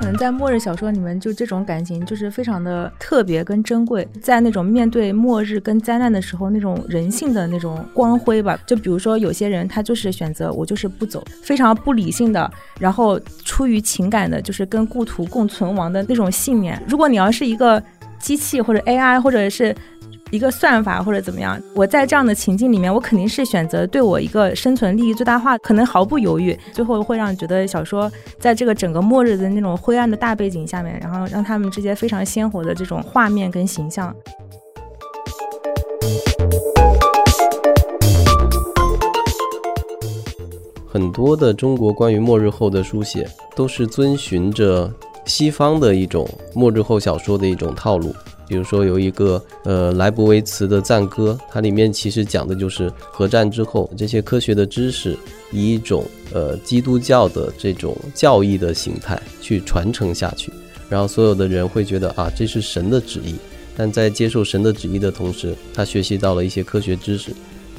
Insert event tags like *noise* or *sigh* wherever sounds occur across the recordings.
可能在末日小说里面，就这种感情就是非常的特别跟珍贵，在那种面对末日跟灾难的时候，那种人性的那种光辉吧。就比如说有些人他就是选择我就是不走，非常不理性的，然后出于情感的，就是跟故土共存亡的那种信念。如果你要是一个机器或者 AI 或者是。一个算法或者怎么样，我在这样的情境里面，我肯定是选择对我一个生存利益最大化，可能毫不犹豫，最后会让你觉得小说在这个整个末日的那种灰暗的大背景下面，然后让他们这些非常鲜活的这种画面跟形象。很多的中国关于末日后的书写，都是遵循着西方的一种末日后小说的一种套路。比如说有一个呃莱博维茨的赞歌，它里面其实讲的就是核战之后这些科学的知识以一种呃基督教的这种教义的形态去传承下去，然后所有的人会觉得啊这是神的旨意，但在接受神的旨意的同时，他学习到了一些科学知识。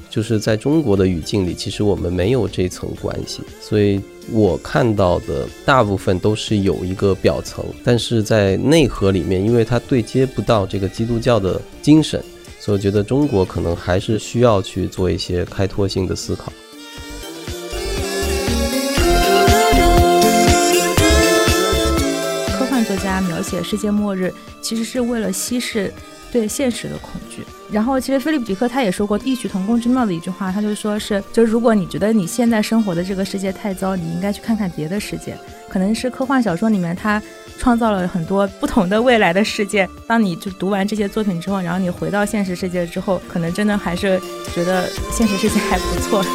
就是在中国的语境里，其实我们没有这层关系，所以我看到的大部分都是有一个表层，但是在内核里面，因为它对接不到这个基督教的精神，所以我觉得中国可能还是需要去做一些开拓性的思考。科幻作家描写世界末日，其实是为了稀释。对现实的恐惧，然后其实菲利普迪克他也说过异曲同工之妙的一句话，他就说是，就如果你觉得你现在生活的这个世界太糟，你应该去看看别的世界。可能是科幻小说里面他创造了很多不同的未来的世界。当你就读完这些作品之后，然后你回到现实世界之后，可能真的还是觉得现实世界还不错。*laughs*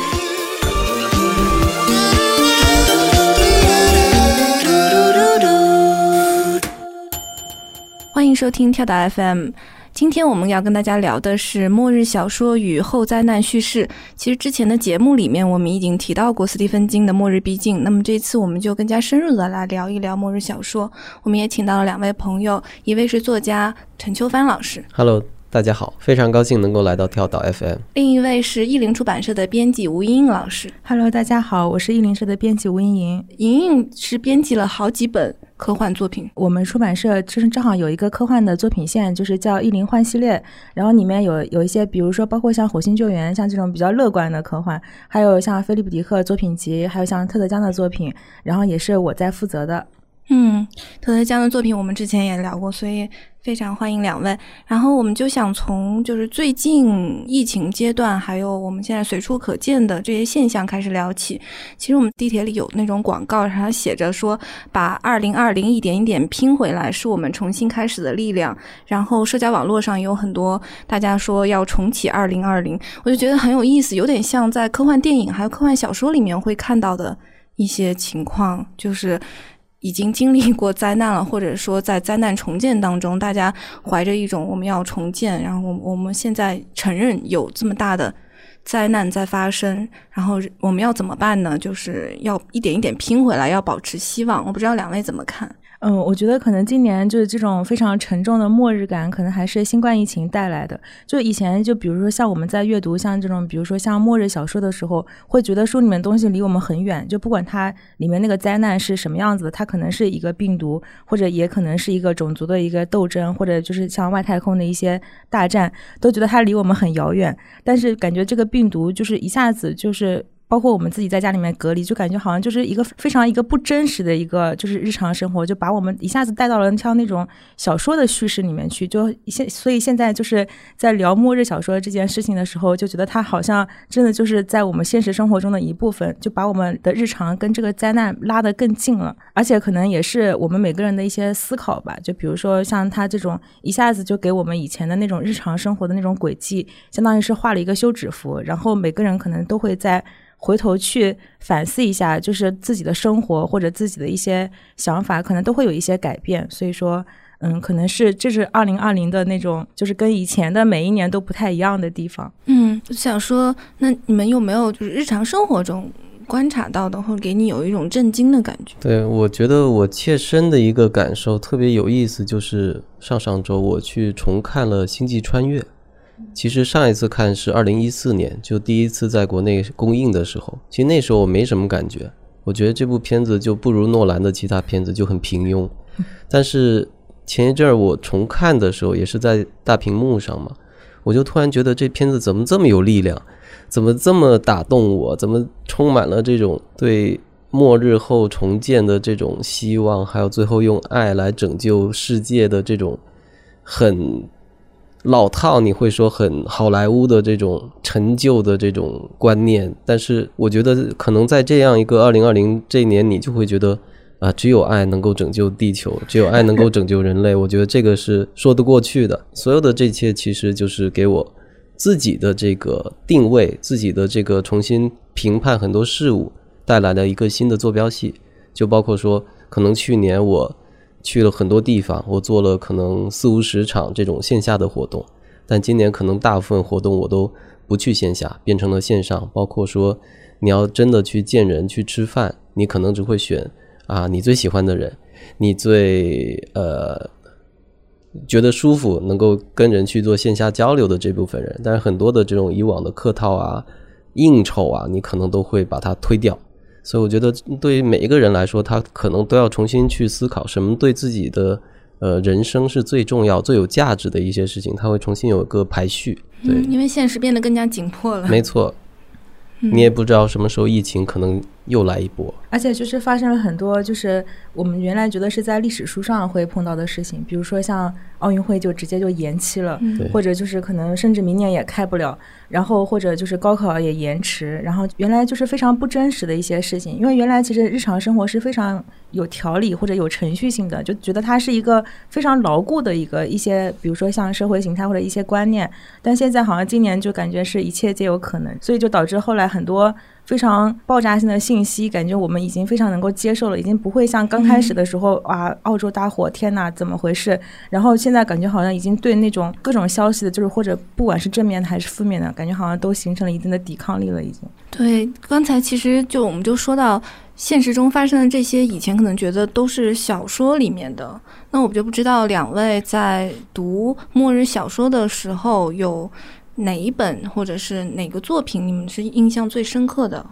欢迎收听跳岛 FM。今天我们要跟大家聊的是末日小说与后灾难叙事。其实之前的节目里面我们已经提到过斯蒂芬金的《末日逼近》，那么这次我们就更加深入的来聊一聊末日小说。我们也请到了两位朋友，一位是作家陈秋帆老师，Hello，大家好，非常高兴能够来到跳岛 FM。另一位是译林出版社的编辑吴莹莹老师，Hello，大家好，我是译林社的编辑吴莹莹。莹莹是编辑了好几本。科幻作品，我们出版社就是正好有一个科幻的作品线，就是叫《意林幻》系列，然后里面有有一些，比如说包括像《火星救援》，像这种比较乐观的科幻，还有像菲利普·迪克作品集，还有像特德·江的作品，然后也是我在负责的。嗯，特德·江的作品我们之前也聊过，所以。非常欢迎两位，然后我们就想从就是最近疫情阶段，还有我们现在随处可见的这些现象开始聊起。其实我们地铁里有那种广告，上写着说把二零二零一点一点拼回来，是我们重新开始的力量。然后社交网络上有很多大家说要重启二零二零，我就觉得很有意思，有点像在科幻电影还有科幻小说里面会看到的一些情况，就是。已经经历过灾难了，*laughs* 或者说在灾难重建当中，大家怀着一种我们要重建，然后我我们现在承认有这么大的灾难在发生，然后我们要怎么办呢？就是要一点一点拼回来，要保持希望。我不知道两位怎么看。嗯，我觉得可能今年就是这种非常沉重的末日感，可能还是新冠疫情带来的。就以前，就比如说像我们在阅读像这种，比如说像末日小说的时候，会觉得书里面东西离我们很远，就不管它里面那个灾难是什么样子，它可能是一个病毒，或者也可能是一个种族的一个斗争，或者就是像外太空的一些大战，都觉得它离我们很遥远。但是感觉这个病毒就是一下子就是。包括我们自己在家里面隔离，就感觉好像就是一个非常一个不真实的一个就是日常生活，就把我们一下子带到了像那种小说的叙事里面去。就现所以现在就是在聊末日小说这件事情的时候，就觉得它好像真的就是在我们现实生活中的一部分，就把我们的日常跟这个灾难拉得更近了。而且可能也是我们每个人的一些思考吧。就比如说像他这种一下子就给我们以前的那种日常生活的那种轨迹，相当于是画了一个休止符，然后每个人可能都会在。回头去反思一下，就是自己的生活或者自己的一些想法，可能都会有一些改变。所以说，嗯，可能是这是二零二零的那种，就是跟以前的每一年都不太一样的地方。嗯，想说，那你们有没有就是日常生活中观察到的，或给你有一种震惊的感觉？对，我觉得我切身的一个感受特别有意思，就是上上周我去重看了《星际穿越》，其实上一次看是二零一四年，就第一次在国内公映的时候。其实那时候我没什么感觉，我觉得这部片子就不如诺兰的其他片子，就很平庸。*laughs* 但是前一阵儿我重看的时候，也是在大屏幕上嘛，我就突然觉得这片子怎么这么有力量，怎么这么打动我，怎么充满了这种对末日后重建的这种希望，还有最后用爱来拯救世界的这种很。老套，你会说很好莱坞的这种陈旧的这种观念，但是我觉得可能在这样一个二零二零这一年，你就会觉得啊，只有爱能够拯救地球，只有爱能够拯救人类。我觉得这个是说得过去的。所有的这一切其实就是给我自己的这个定位，自己的这个重新评判很多事物带来了一个新的坐标系。就包括说，可能去年我。去了很多地方，我做了可能四五十场这种线下的活动，但今年可能大部分活动我都不去线下，变成了线上。包括说你要真的去见人去吃饭，你可能只会选啊你最喜欢的人，你最呃觉得舒服能够跟人去做线下交流的这部分人。但是很多的这种以往的客套啊、应酬啊，你可能都会把它推掉。所以我觉得，对于每一个人来说，他可能都要重新去思考什么对自己的呃人生是最重要、最有价值的一些事情，他会重新有一个排序。对，因为现实变得更加紧迫了。没错，你也不知道什么时候疫情可能又来一波。而且就是发生了很多，就是我们原来觉得是在历史书上会碰到的事情，比如说像奥运会就直接就延期了，或者就是可能甚至明年也开不了。然后或者就是高考也延迟，然后原来就是非常不真实的一些事情，因为原来其实日常生活是非常有条理或者有程序性的，就觉得它是一个非常牢固的一个一些，比如说像社会形态或者一些观念，但现在好像今年就感觉是一切皆有可能，所以就导致后来很多。非常爆炸性的信息，感觉我们已经非常能够接受了，已经不会像刚开始的时候啊，澳洲大火，天哪，怎么回事？然后现在感觉好像已经对那种各种消息的，就是或者不管是正面的还是负面的，感觉好像都形成了一定的抵抗力了，已经。对，刚才其实就我们就说到现实中发生的这些，以前可能觉得都是小说里面的，那我就不知道两位在读末日小说的时候有。哪一本或者是哪个作品，你们是印象最深刻的？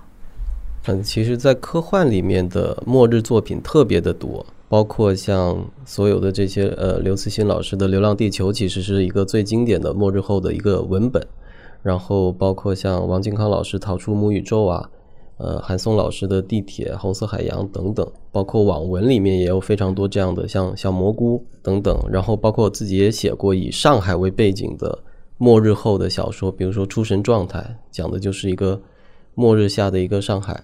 嗯，其实，在科幻里面的末日作品特别的多，包括像所有的这些，呃，刘慈欣老师的《流浪地球》其实是一个最经典的末日后的一个文本，然后包括像王靖康老师《逃出母宇宙》啊，呃，韩松老师的《地铁》《红色海洋》等等，包括网文里面也有非常多这样的，像小蘑菇等等，然后包括我自己也写过以上海为背景的。末日后的小说，比如说《出神状态》，讲的就是一个末日下的一个上海，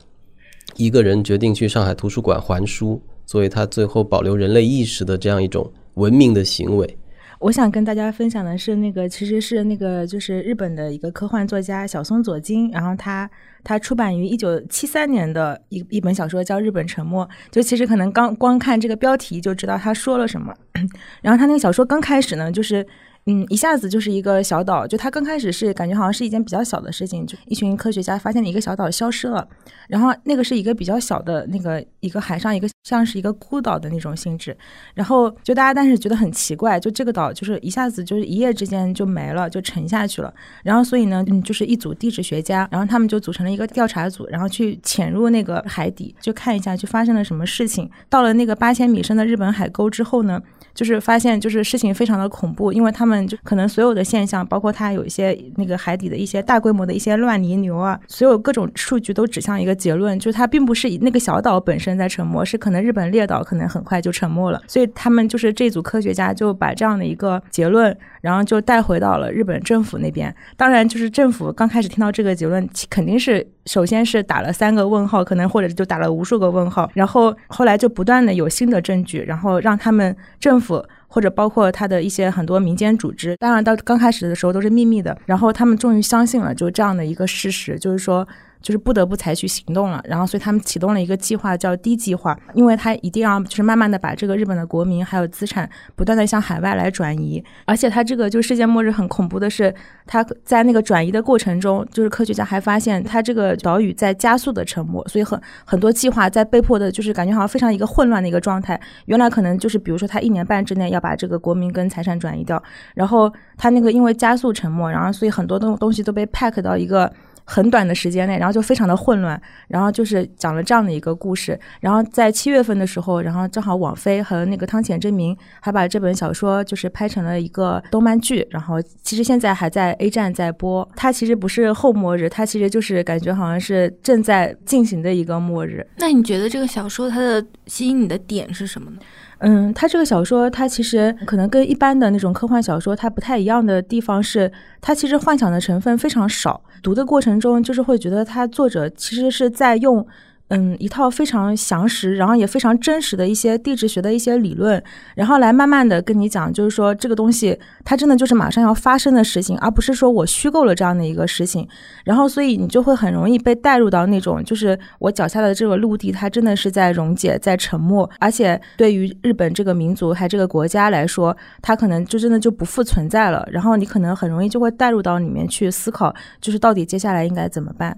一个人决定去上海图书馆还书，作为他最后保留人类意识的这样一种文明的行为。我想跟大家分享的是，那个其实是那个就是日本的一个科幻作家小松左京，然后他他出版于一九七三年的一一本小说叫《日本沉没》，就其实可能刚光看这个标题就知道他说了什么。然后他那个小说刚开始呢，就是。嗯，一下子就是一个小岛，就它刚开始是感觉好像是一件比较小的事情，就一群科学家发现了一个小岛消失了，然后那个是一个比较小的那个一个海上一个像是一个孤岛的那种性质，然后就大家但是觉得很奇怪，就这个岛就是一下子就是一夜之间就没了，就沉下去了，然后所以呢，嗯，就是一组地质学家，然后他们就组成了一个调查组，然后去潜入那个海底，就看一下就发生了什么事情。到了那个八千米深的日本海沟之后呢？就是发现，就是事情非常的恐怖，因为他们就可能所有的现象，包括它有一些那个海底的一些大规模的一些乱泥流啊，所有各种数据都指向一个结论，就是它并不是那个小岛本身在沉没，是可能日本列岛可能很快就沉没了。所以他们就是这组科学家就把这样的一个结论，然后就带回到了日本政府那边。当然，就是政府刚开始听到这个结论，肯定是首先是打了三个问号，可能或者就打了无数个问号，然后后来就不断的有新的证据，然后让他们政。府或者包括他的一些很多民间组织，当然到刚开始的时候都是秘密的，然后他们终于相信了就这样的一个事实，就是说就是不得不采取行动了。然后，所以他们启动了一个计划，叫“低计划”，因为他一定要就是慢慢的把这个日本的国民还有资产不断的向海外来转移。而且，他这个就世界末日很恐怖的是，他在那个转移的过程中，就是科学家还发现他这个岛屿在加速的沉没，所以很很多计划在被迫的，就是感觉好像非常一个混乱的一个状态。原来可能就是比如说他一年半之内要把这个国民跟财产转移掉，然后他那个因为加速沉没，然后所以很多东东西都被 pack 到一个。很短的时间内，然后就非常的混乱，然后就是讲了这样的一个故事。然后在七月份的时候，然后正好网飞和那个汤浅证明还把这本小说就是拍成了一个动漫剧。然后其实现在还在 A 站在播。它其实不是后末日，它其实就是感觉好像是正在进行的一个末日。那你觉得这个小说它的吸引你的点是什么呢？嗯，他这个小说，他其实可能跟一般的那种科幻小说它不太一样的地方是，它其实幻想的成分非常少。读的过程中，就是会觉得他作者其实是在用。嗯，一套非常详实，然后也非常真实的一些地质学的一些理论，然后来慢慢的跟你讲，就是说这个东西它真的就是马上要发生的事情，而不是说我虚构了这样的一个事情。然后，所以你就会很容易被带入到那种，就是我脚下的这个陆地，它真的是在溶解，在沉没，而且对于日本这个民族还这个国家来说，它可能就真的就不复存在了。然后你可能很容易就会带入到里面去思考，就是到底接下来应该怎么办。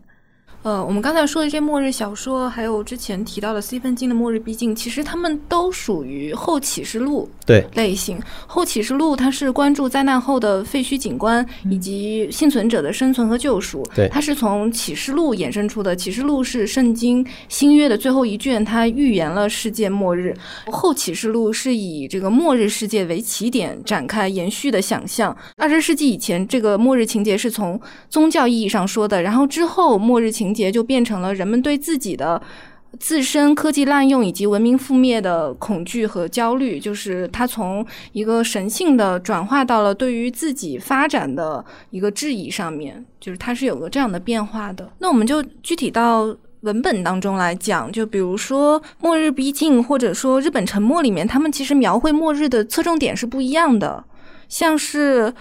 呃，我们刚才说的这些末日小说，还有之前提到的 C 分金的《末日逼近》，其实他们都属于后启示录对类型。后启示录它是关注灾难后的废墟景观以及幸存者的生存和救赎。对，它是从启示录衍生出的。启示录是圣经新约的最后一卷，它预言了世界末日。后启示录是以这个末日世界为起点展开延续的想象。二十世纪以前，这个末日情节是从宗教意义上说的，然后之后末日情。节就变成了人们对自己的自身科技滥用以及文明覆灭的恐惧和焦虑，就是它从一个神性的转化到了对于自己发展的一个质疑上面，就是它是有个这样的变化的。那我们就具体到文本当中来讲，就比如说《末日逼近》或者说《日本沉没》里面，他们其实描绘末日的侧重点是不一样的，像是。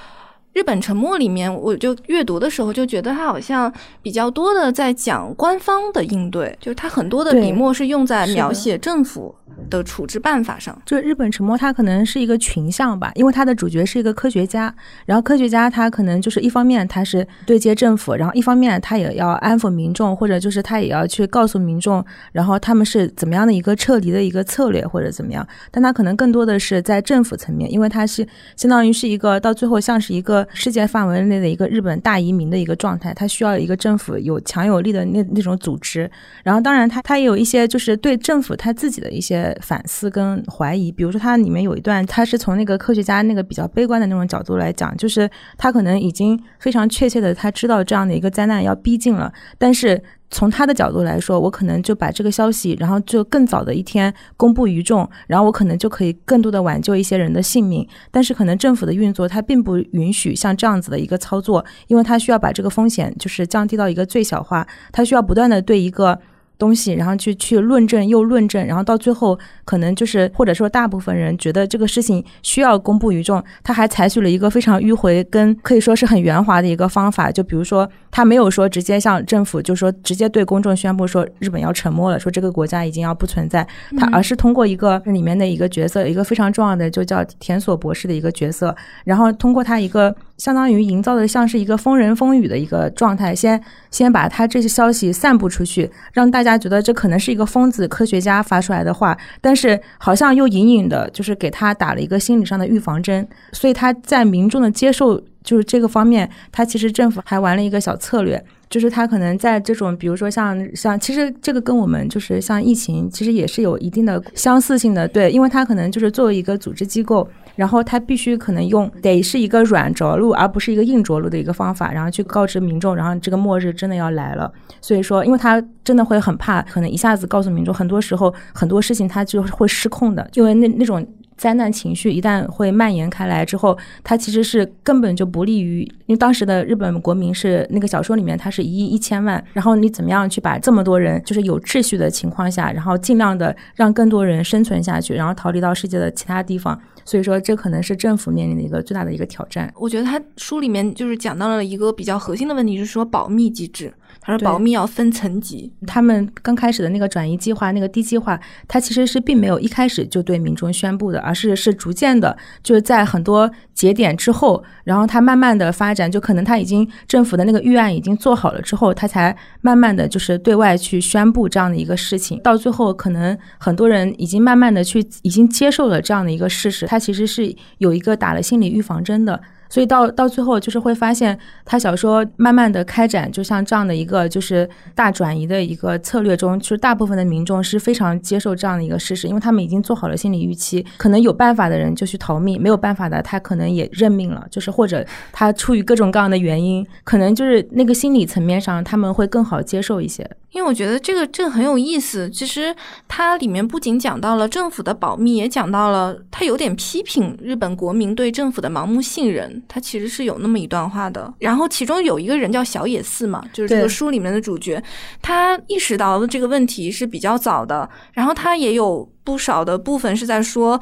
日本沉默里面，我就阅读的时候就觉得它好像比较多的在讲官方的应对，就是它很多的笔墨是用在描写政府。的处置办法上，就日本沉没，它可能是一个群像吧，因为它的主角是一个科学家，然后科学家他可能就是一方面他是对接政府，然后一方面他也要安抚民众，或者就是他也要去告诉民众，然后他们是怎么样的一个撤离的一个策略或者怎么样，但他可能更多的是在政府层面，因为他是相当于是一个到最后像是一个世界范围内的一个日本大移民的一个状态，他需要一个政府有强有力的那那种组织，然后当然他他也有一些就是对政府他自己的一些。呃反思跟怀疑，比如说它里面有一段，它是从那个科学家那个比较悲观的那种角度来讲，就是他可能已经非常确切的他知道这样的一个灾难要逼近了，但是从他的角度来说，我可能就把这个消息，然后就更早的一天公布于众，然后我可能就可以更多的挽救一些人的性命，但是可能政府的运作它并不允许像这样子的一个操作，因为它需要把这个风险就是降低到一个最小化，它需要不断的对一个。东西，然后去去论证又论证，然后到最后可能就是或者说大部分人觉得这个事情需要公布于众，他还采取了一个非常迂回跟可以说是很圆滑的一个方法，就比如说他没有说直接向政府就说直接对公众宣布说日本要沉没了，说这个国家已经要不存在，他而是通过一个里面的一个角色，一个非常重要的就叫田所博士的一个角色，然后通过他一个。相当于营造的像是一个疯人风语的一个状态，先先把他这些消息散布出去，让大家觉得这可能是一个疯子科学家发出来的话，但是好像又隐隐的，就是给他打了一个心理上的预防针，所以他在民众的接受就是这个方面，他其实政府还玩了一个小策略，就是他可能在这种比如说像像，其实这个跟我们就是像疫情，其实也是有一定的相似性的，对，因为他可能就是作为一个组织机构。然后他必须可能用得是一个软着陆，而不是一个硬着陆的一个方法，然后去告知民众，然后这个末日真的要来了。所以说，因为他真的会很怕，可能一下子告诉民众，很多时候很多事情他就会失控的，因为那那种灾难情绪一旦会蔓延开来之后，它其实是根本就不利于，因为当时的日本国民是那个小说里面，它是一亿一千万，然后你怎么样去把这么多人，就是有秩序的情况下，然后尽量的让更多人生存下去，然后逃离到世界的其他地方，所以说这可能是政府面临的一个最大的一个挑战。我觉得他书里面就是讲到了一个比较核心的问题，就是说保密机制。他说保密要分层级，他们刚开始的那个转移计划，那个低计划，它其实是并没有一开始就对民众宣布的，而是是逐渐的，就是在很多节点之后，然后它慢慢的发展，就可能他已经政府的那个预案已经做好了之后，他才慢慢的就是对外去宣布这样的一个事情，到最后可能很多人已经慢慢的去已经接受了这样的一个事实，他其实是有一个打了心理预防针的。所以到到最后，就是会发现他小说慢慢的开展，就像这样的一个就是大转移的一个策略中，就是大部分的民众是非常接受这样的一个事实，因为他们已经做好了心理预期，可能有办法的人就去逃命，没有办法的他可能也认命了，就是或者他出于各种各样的原因，可能就是那个心理层面上他们会更好接受一些。因为我觉得这个这个很有意思，其实它里面不仅讲到了政府的保密，也讲到了他有点批评日本国民对政府的盲目信任。他其实是有那么一段话的。然后其中有一个人叫小野寺嘛，就是这个书里面的主角，他意识到这个问题是比较早的。然后他也有不少的部分是在说，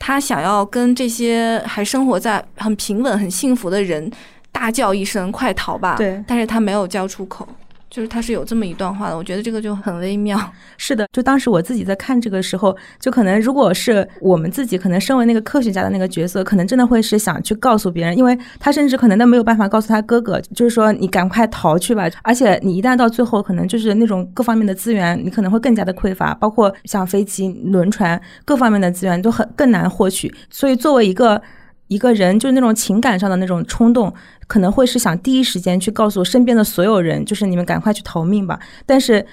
他想要跟这些还生活在很平稳、很幸福的人大叫一声“快逃吧”，对，但是他没有叫出口。就是他是有这么一段话的，我觉得这个就很微妙。*laughs* 是的，就当时我自己在看这个时候，就可能如果是我们自己，可能身为那个科学家的那个角色，可能真的会是想去告诉别人，因为他甚至可能都没有办法告诉他哥哥，就是说你赶快逃去吧。而且你一旦到最后，可能就是那种各方面的资源，你可能会更加的匮乏，包括像飞机、轮船各方面的资源都很更难获取。所以作为一个一个人，就是那种情感上的那种冲动。可能会是想第一时间去告诉身边的所有人，就是你们赶快去逃命吧。但是。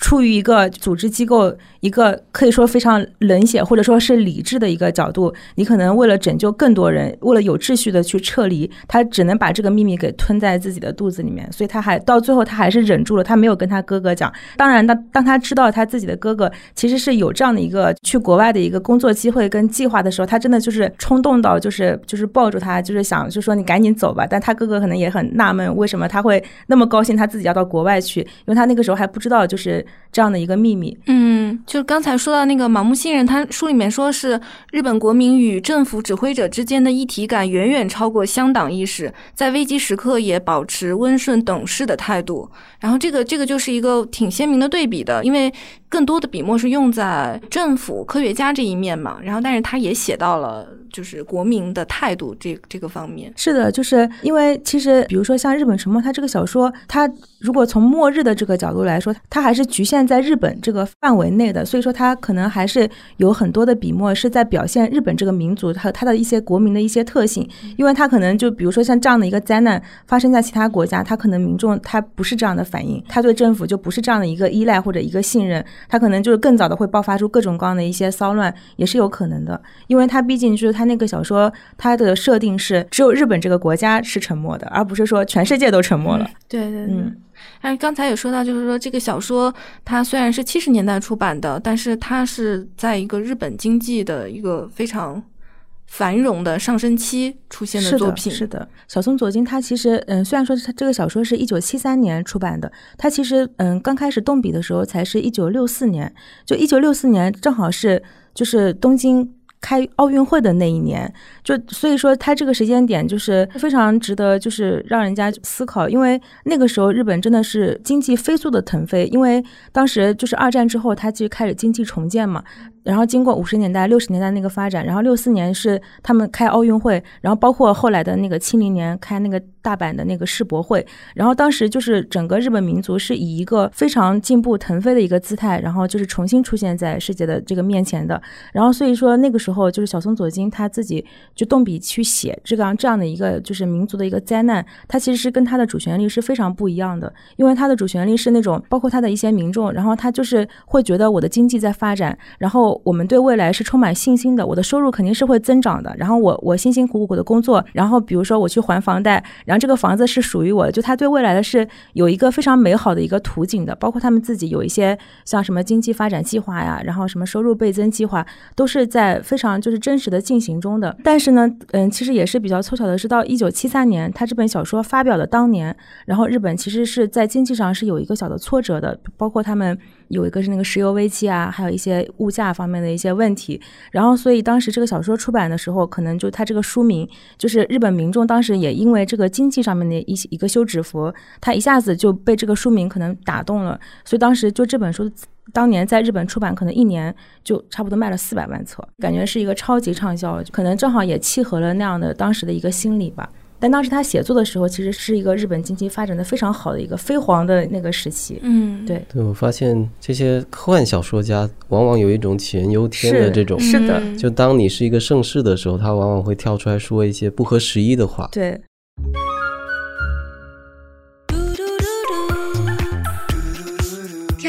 出于一个组织机构，一个可以说非常冷血或者说是理智的一个角度，你可能为了拯救更多人，为了有秩序的去撤离，他只能把这个秘密给吞在自己的肚子里面。所以他还到最后他还是忍住了，他没有跟他哥哥讲。当然，当当他知道他自己的哥哥其实是有这样的一个去国外的一个工作机会跟计划的时候，他真的就是冲动到就是就是抱住他，就是想就说你赶紧走吧。但他哥哥可能也很纳闷，为什么他会那么高兴，他自己要到国外去，因为他那个时候还不知道就是。这样的一个秘密，嗯，就刚才说到那个盲目信任，他书里面说是日本国民与政府指挥者之间的一体感远远超过乡党意识，在危机时刻也保持温顺懂事的态度。然后这个这个就是一个挺鲜明的对比的，因为更多的笔墨是用在政府科学家这一面嘛，然后但是他也写到了。就是国民的态度这这个方面。是的，就是因为其实比如说像《日本沉没》，它这个小说，它如果从末日的这个角度来说，它还是局限在日本这个范围内的，所以说它可能还是有很多的笔墨是在表现日本这个民族它它的一些国民的一些特性，因为它可能就比如说像这样的一个灾难发生在其他国家，它可能民众他不是这样的反应，他对政府就不是这样的一个依赖或者一个信任，他可能就是更早的会爆发出各种各样的一些骚乱，也是有可能的，因为它毕竟就是他。那个小说，它的设定是只有日本这个国家是沉默的，而不是说全世界都沉默了。对对，嗯。哎，刚才也说到，就是说这个小说它虽然是七十年代出版的，但是它是在一个日本经济的一个非常繁荣的上升期出现的作品。是的，小松左京他其实，嗯，虽然说他这个小说是一九七三年出版的，他其实，嗯，刚开始动笔的时候才是一九六四年，就一九六四年正好是就是东京。开奥运会的那一年，就所以说他这个时间点就是非常值得，就是让人家思考，因为那个时候日本真的是经济飞速的腾飞，因为当时就是二战之后，他就开始经济重建嘛。然后经过五十年代、六十年代那个发展，然后六四年是他们开奥运会，然后包括后来的那个七零年开那个大阪的那个世博会，然后当时就是整个日本民族是以一个非常进步腾飞的一个姿态，然后就是重新出现在世界的这个面前的。然后所以说那个时候就是小松左京他自己就动笔去写这个这样的一个就是民族的一个灾难，他其实是跟他的主旋律是非常不一样的，因为他的主旋律是那种包括他的一些民众，然后他就是会觉得我的经济在发展，然后。我们对未来是充满信心的，我的收入肯定是会增长的。然后我我辛辛苦苦的工作，然后比如说我去还房贷，然这个房子是属于我的，就他对未来的是有一个非常美好的一个图景的，包括他们自己有一些像什么经济发展计划呀，然后什么收入倍增计划，都是在非常就是真实的进行中的。但是呢，嗯，其实也是比较凑巧的是，到一九七三年，他这本小说发表的当年，然后日本其实是在经济上是有一个小的挫折的，包括他们有一个是那个石油危机啊，还有一些物价方面的一些问题。然后，所以当时这个小说出版的时候，可能就他这个书名，就是日本民众当时也因为这个经济上面的一些一个休止符，他一下子就被这个书名可能打动了，所以当时就这本书当年在日本出版，可能一年就差不多卖了四百万册，感觉是一个超级畅销，可能正好也契合了那样的当时的一个心理吧。但当时他写作的时候，其实是一个日本经济发展的非常好的一个飞黄的那个时期。嗯，对。对，我发现这些科幻小说家往往有一种杞人忧天的这种，是的。就当你是一个盛世的时候，他往往会跳出来说一些不合时宜的话。对。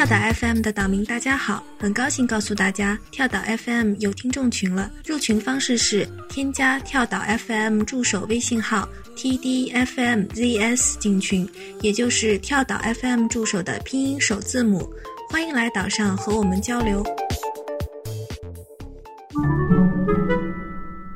跳岛 FM 的岛民大家好，很高兴告诉大家，跳岛 FM 有听众群了。入群方式是添加跳岛 FM 助手微信号 tdfmzs 进群，也就是跳岛 FM 助手的拼音首字母。欢迎来岛上和我们交流。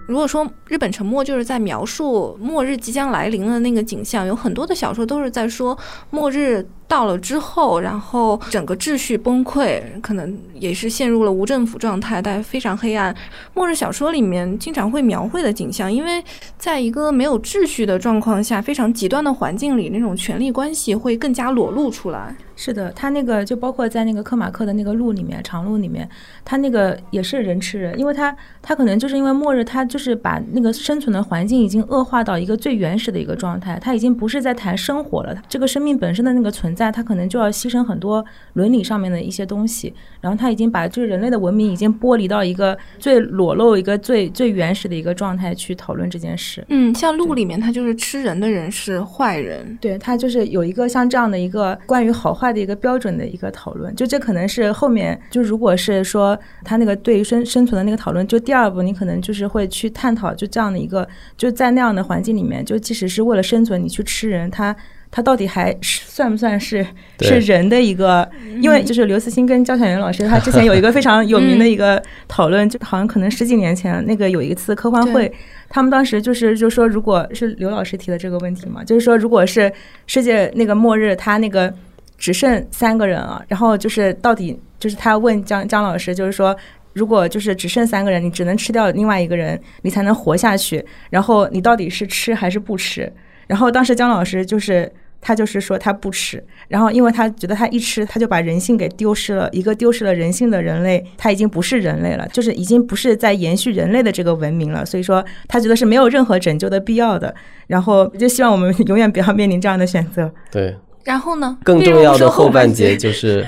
如果说日本沉没就是在描述末日即将来临的那个景象，有很多的小说都是在说末日。到了之后，然后整个秩序崩溃，可能也是陷入了无政府状态，但非常黑暗。末日小说里面经常会描绘的景象，因为在一个没有秩序的状况下，非常极端的环境里，那种权力关系会更加裸露出来。是的，他那个就包括在那个克马克的那个路里面，长路里面，他那个也是人吃人，因为他他可能就是因为末日，他就是把那个生存的环境已经恶化到一个最原始的一个状态，他已经不是在谈生活了，这个生命本身的那个存在，他可能就要牺牲很多伦理上面的一些东西，然后他已经把就是人类的文明已经剥离到一个最裸露、一个最最原始的一个状态去讨论这件事。嗯，像路里面他就是吃人的人是坏人，对他就是有一个像这样的一个关于好坏。的一个标准的一个讨论，就这可能是后面就如果是说他那个对于生生存的那个讨论，就第二步你可能就是会去探讨，就这样的一个就在那样的环境里面，就即使是为了生存，你去吃人，他他到底还算不算是是人的一个？因为就是刘慈欣跟焦晓元老师，他之前有一个非常有名的一个讨论，就好像可能十几年前那个有一次科幻会，他们当时就是就说，如果是刘老师提的这个问题嘛，就是说如果是世界那个末日，他那个。只剩三个人了，然后就是到底就是他问姜姜老师，就是说如果就是只剩三个人，你只能吃掉另外一个人，你才能活下去。然后你到底是吃还是不吃？然后当时姜老师就是他就是说他不吃，然后因为他觉得他一吃他就把人性给丢失了，一个丢失了人性的人类他已经不是人类了，就是已经不是在延续人类的这个文明了。所以说他觉得是没有任何拯救的必要的。然后就希望我们永远不要面临这样的选择。对。然后呢？更重要的后半节就是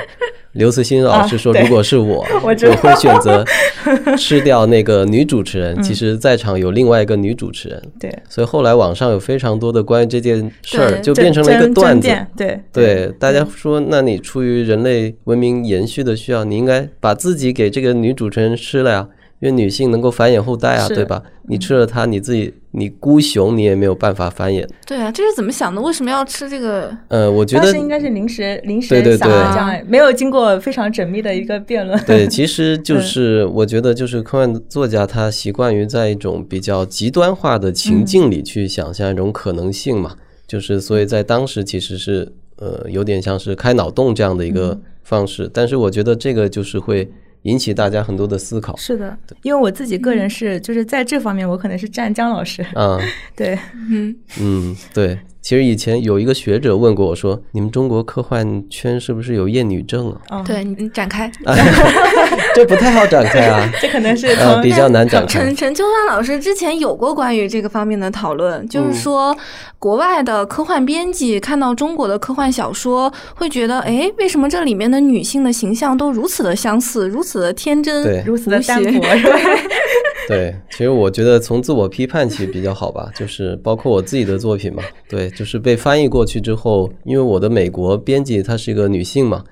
刘慈欣 *laughs* 老师说，如果是我，*laughs* 我会选择 *laughs* 吃掉那个女主持人。其实，在场有另外一个女主持人。对，所以后来网上有非常多的关于这件事儿，就变成了一个段子。对对，大家说，那你出于人类文明延续的需要，你应该把自己给这个女主持人吃了呀。因为女性能够繁衍后代啊，对吧？你吃了它，你自己你孤雄，你也没有办法繁衍。对啊，这是怎么想的？为什么要吃这个？呃，我觉得应该是临时临时想的这样，没有经过非常缜密的一个辩论。对，其实 *laughs* 就是我觉得，就是科幻作家他习惯于在一种比较极端化的情境里去想象一种可能性嘛，就是所以在当时其实是呃有点像是开脑洞这样的一个方式，但是我觉得这个就是会。引起大家很多的思考。是的，因为我自己个人是就是在这方面，我可能是站姜老师。*laughs* 嗯，对，嗯嗯，对。其实以前有一个学者问过我说：“你们中国科幻圈是不是有厌女症啊？”对你展开，*laughs* 这不太好展开啊。*laughs* 这可能是比较难展开。陈陈秋川老师之前有过关于这个方面的讨论，就是说国外的科幻编辑看到中国的科幻小说，会觉得哎，为什么这里面的女性的形象都如此的相似，如此的天真，如此的单薄，是吧？*laughs* 对，其实我觉得从自我批判起比较好吧，*laughs* 就是包括我自己的作品嘛，对，就是被翻译过去之后，因为我的美国编辑她是一个女性嘛，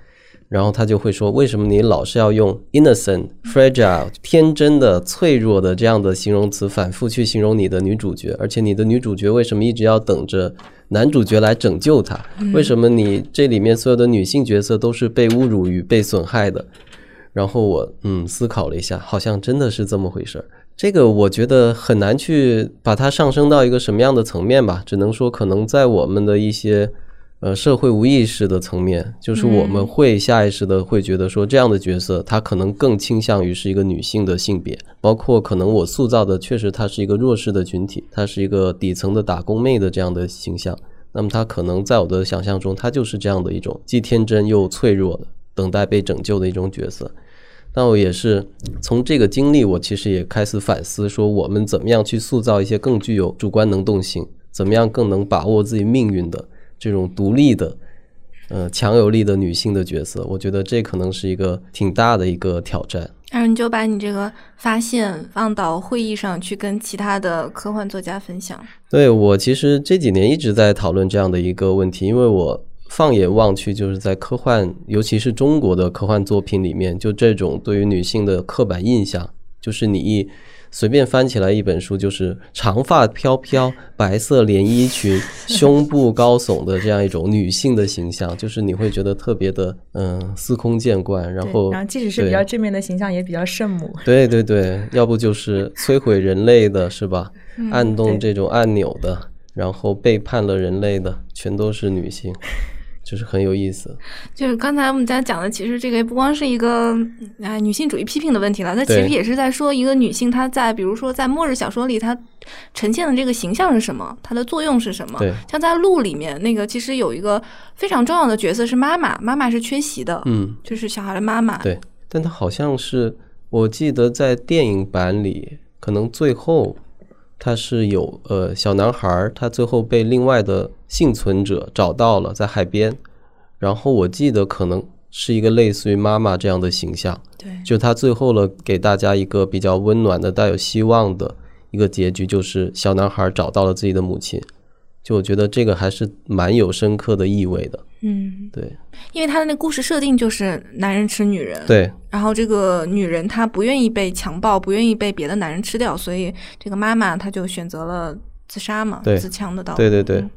然后她就会说：“为什么你老是要用 innocent、fragile、天真的、脆弱的这样的形容词反复去形容你的女主角？而且你的女主角为什么一直要等着男主角来拯救她？为什么你这里面所有的女性角色都是被侮辱与被损害的？”然后我嗯思考了一下，好像真的是这么回事儿。这个我觉得很难去把它上升到一个什么样的层面吧，只能说可能在我们的一些。呃，社会无意识的层面，就是我们会下意识的会觉得说，这样的角色她可能更倾向于是一个女性的性别，包括可能我塑造的确实她是一个弱势的群体，她是一个底层的打工妹的这样的形象，那么她可能在我的想象中，她就是这样的一种既天真又脆弱的，等待被拯救的一种角色。那我也是从这个经历，我其实也开始反思说，我们怎么样去塑造一些更具有主观能动性，怎么样更能把握自己命运的。这种独立的、呃强有力的女性的角色，我觉得这可能是一个挺大的一个挑战。然后你就把你这个发现放到会议上去，跟其他的科幻作家分享。对我其实这几年一直在讨论这样的一个问题，因为我放眼望去，就是在科幻，尤其是中国的科幻作品里面，就这种对于女性的刻板印象，就是你一。随便翻起来一本书，就是长发飘飘、白色连衣裙、胸部高耸的这样一种女性的形象，*laughs* 就是你会觉得特别的嗯司空见惯。然后，然后即使是比较正面的形象，也比较圣母。对对对，要不就是摧毁人类的，是吧？按动这种按钮的，然后背叛了人类的，全都是女性。就是很有意思，就是刚才我们在讲的，其实这个不光是一个哎女性主义批评的问题了，它其实也是在说一个女性她在比如说在末日小说里，她呈现的这个形象是什么，她的作用是什么？对，像在路里面那个其实有一个非常重要的角色是妈妈，妈妈是缺席的，嗯，就是小孩的妈妈。对，但她好像是我记得在电影版里，可能最后。她是有呃小男孩，他最后被另外的幸存者找到了，在海边。然后我记得可能是一个类似于妈妈这样的形象，对，就他最后了给大家一个比较温暖的、带有希望的一个结局，就是小男孩找到了自己的母亲。就我觉得这个还是蛮有深刻的意味的。嗯，对，因为他的那故事设定就是男人吃女人，对，然后这个女人她不愿意被强暴，不愿意被别的男人吃掉，所以这个妈妈她就选择了自杀嘛，自强的道路。对对对对，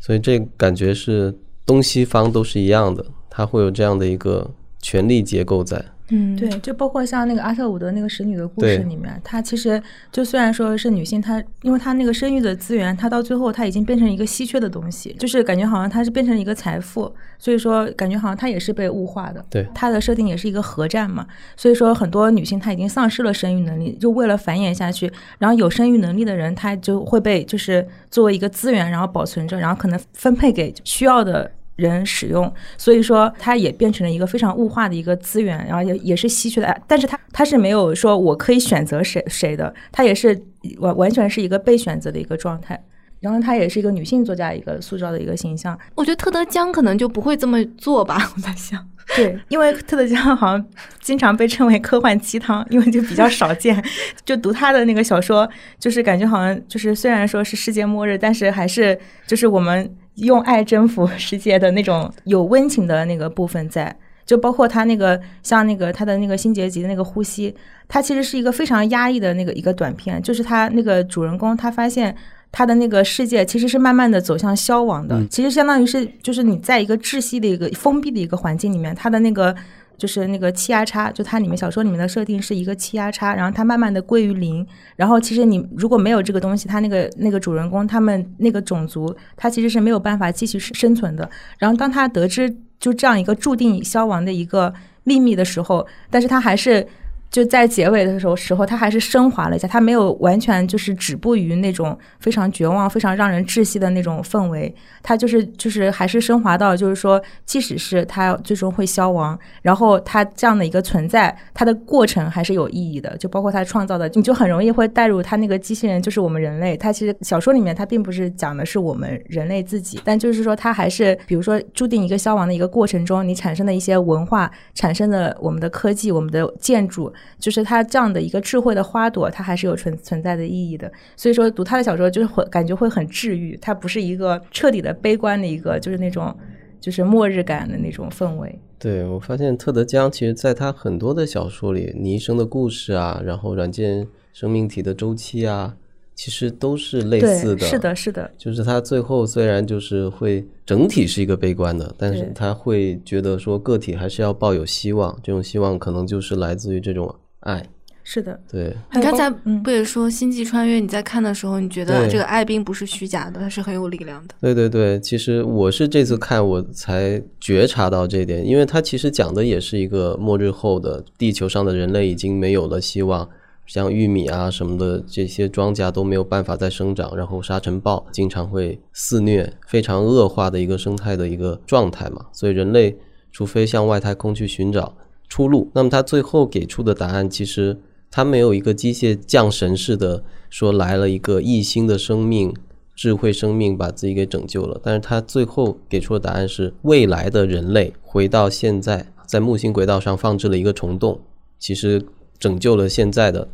所以这感觉是东西方都是一样的，它会有这样的一个权力结构在。嗯，对，就包括像那个阿特伍德那个使女的故事里面，她其实就虽然说是女性，她因为她那个生育的资源，她到最后她已经变成一个稀缺的东西，就是感觉好像她是变成一个财富，所以说感觉好像她也是被物化的。对，她的设定也是一个核战嘛，所以说很多女性她已经丧失了生育能力，就为了繁衍下去，然后有生育能力的人，她就会被就是作为一个资源，然后保存着，然后可能分配给需要的。人使用，所以说它也变成了一个非常物化的一个资源，然后也也是稀缺的。但是它它是没有说我可以选择谁谁的，它也是完完全是一个被选择的一个状态。然后它也是一个女性作家一个塑造的一个形象。我觉得特德江可能就不会这么做吧，我在想。*laughs* 对，因为特德江好像经常被称为科幻鸡汤，因为就比较少见。*laughs* 就读他的那个小说，就是感觉好像就是虽然说是世界末日，但是还是就是我们。用爱征服世界的那种有温情的那个部分在，就包括他那个像那个他的那个新结集的那个呼吸，他其实是一个非常压抑的那个一个短片，就是他那个主人公他发现他的那个世界其实是慢慢的走向消亡的，其实相当于是就是你在一个窒息的一个封闭的一个环境里面，他的那个。就是那个气压差，就它里面小说里面的设定是一个气压差，然后它慢慢的归于零，然后其实你如果没有这个东西，它那个那个主人公他们那个种族，他其实是没有办法继续生存的。然后当他得知就这样一个注定消亡的一个秘密的时候，但是他还是。就在结尾的时候，时候他还是升华了一下，他没有完全就是止步于那种非常绝望、非常让人窒息的那种氛围，他就是就是还是升华到就是说，即使是他最终会消亡，然后他这样的一个存在，他的过程还是有意义的。就包括他创造的，你就很容易会带入他那个机器人就是我们人类。他其实小说里面他并不是讲的是我们人类自己，但就是说他还是比如说注定一个消亡的一个过程中，你产生的一些文化，产生的我们的科技、我们的建筑。就是它这样的一个智慧的花朵，它还是有存存在的意义的。所以说，读他的小说就是会感觉会很治愈，它不是一个彻底的悲观的一个，就是那种就是末日感的那种氛围。对我发现特德·江其实在他很多的小说里，《你一生的故事》啊，然后《软件生命体的周期》啊，其实都是类似的。是的，是的。就是他最后虽然就是会整体是一个悲观的，但是他会觉得说个体还是要抱有希望，这种希望可能就是来自于这种爱。是的，对。你刚才不也说《星际穿越》？你在看的时候，你觉得这个爱并不是虚假的，它是很有力量的。对对对，其实我是这次看我才觉察到这一点，因为它其实讲的也是一个末日后的地球上的人类已经没有了希望，像玉米啊什么的这些庄稼都没有办法再生长，然后沙尘暴经常会肆虐，非常恶化的一个生态的一个状态嘛。所以人类除非向外太空去寻找出路，那么他最后给出的答案其实。他没有一个机械降神似的说来了一个异星的生命、智慧生命把自己给拯救了，但是他最后给出的答案是未来的人类回到现在，在木星轨道上放置了一个虫洞，其实拯救了现在的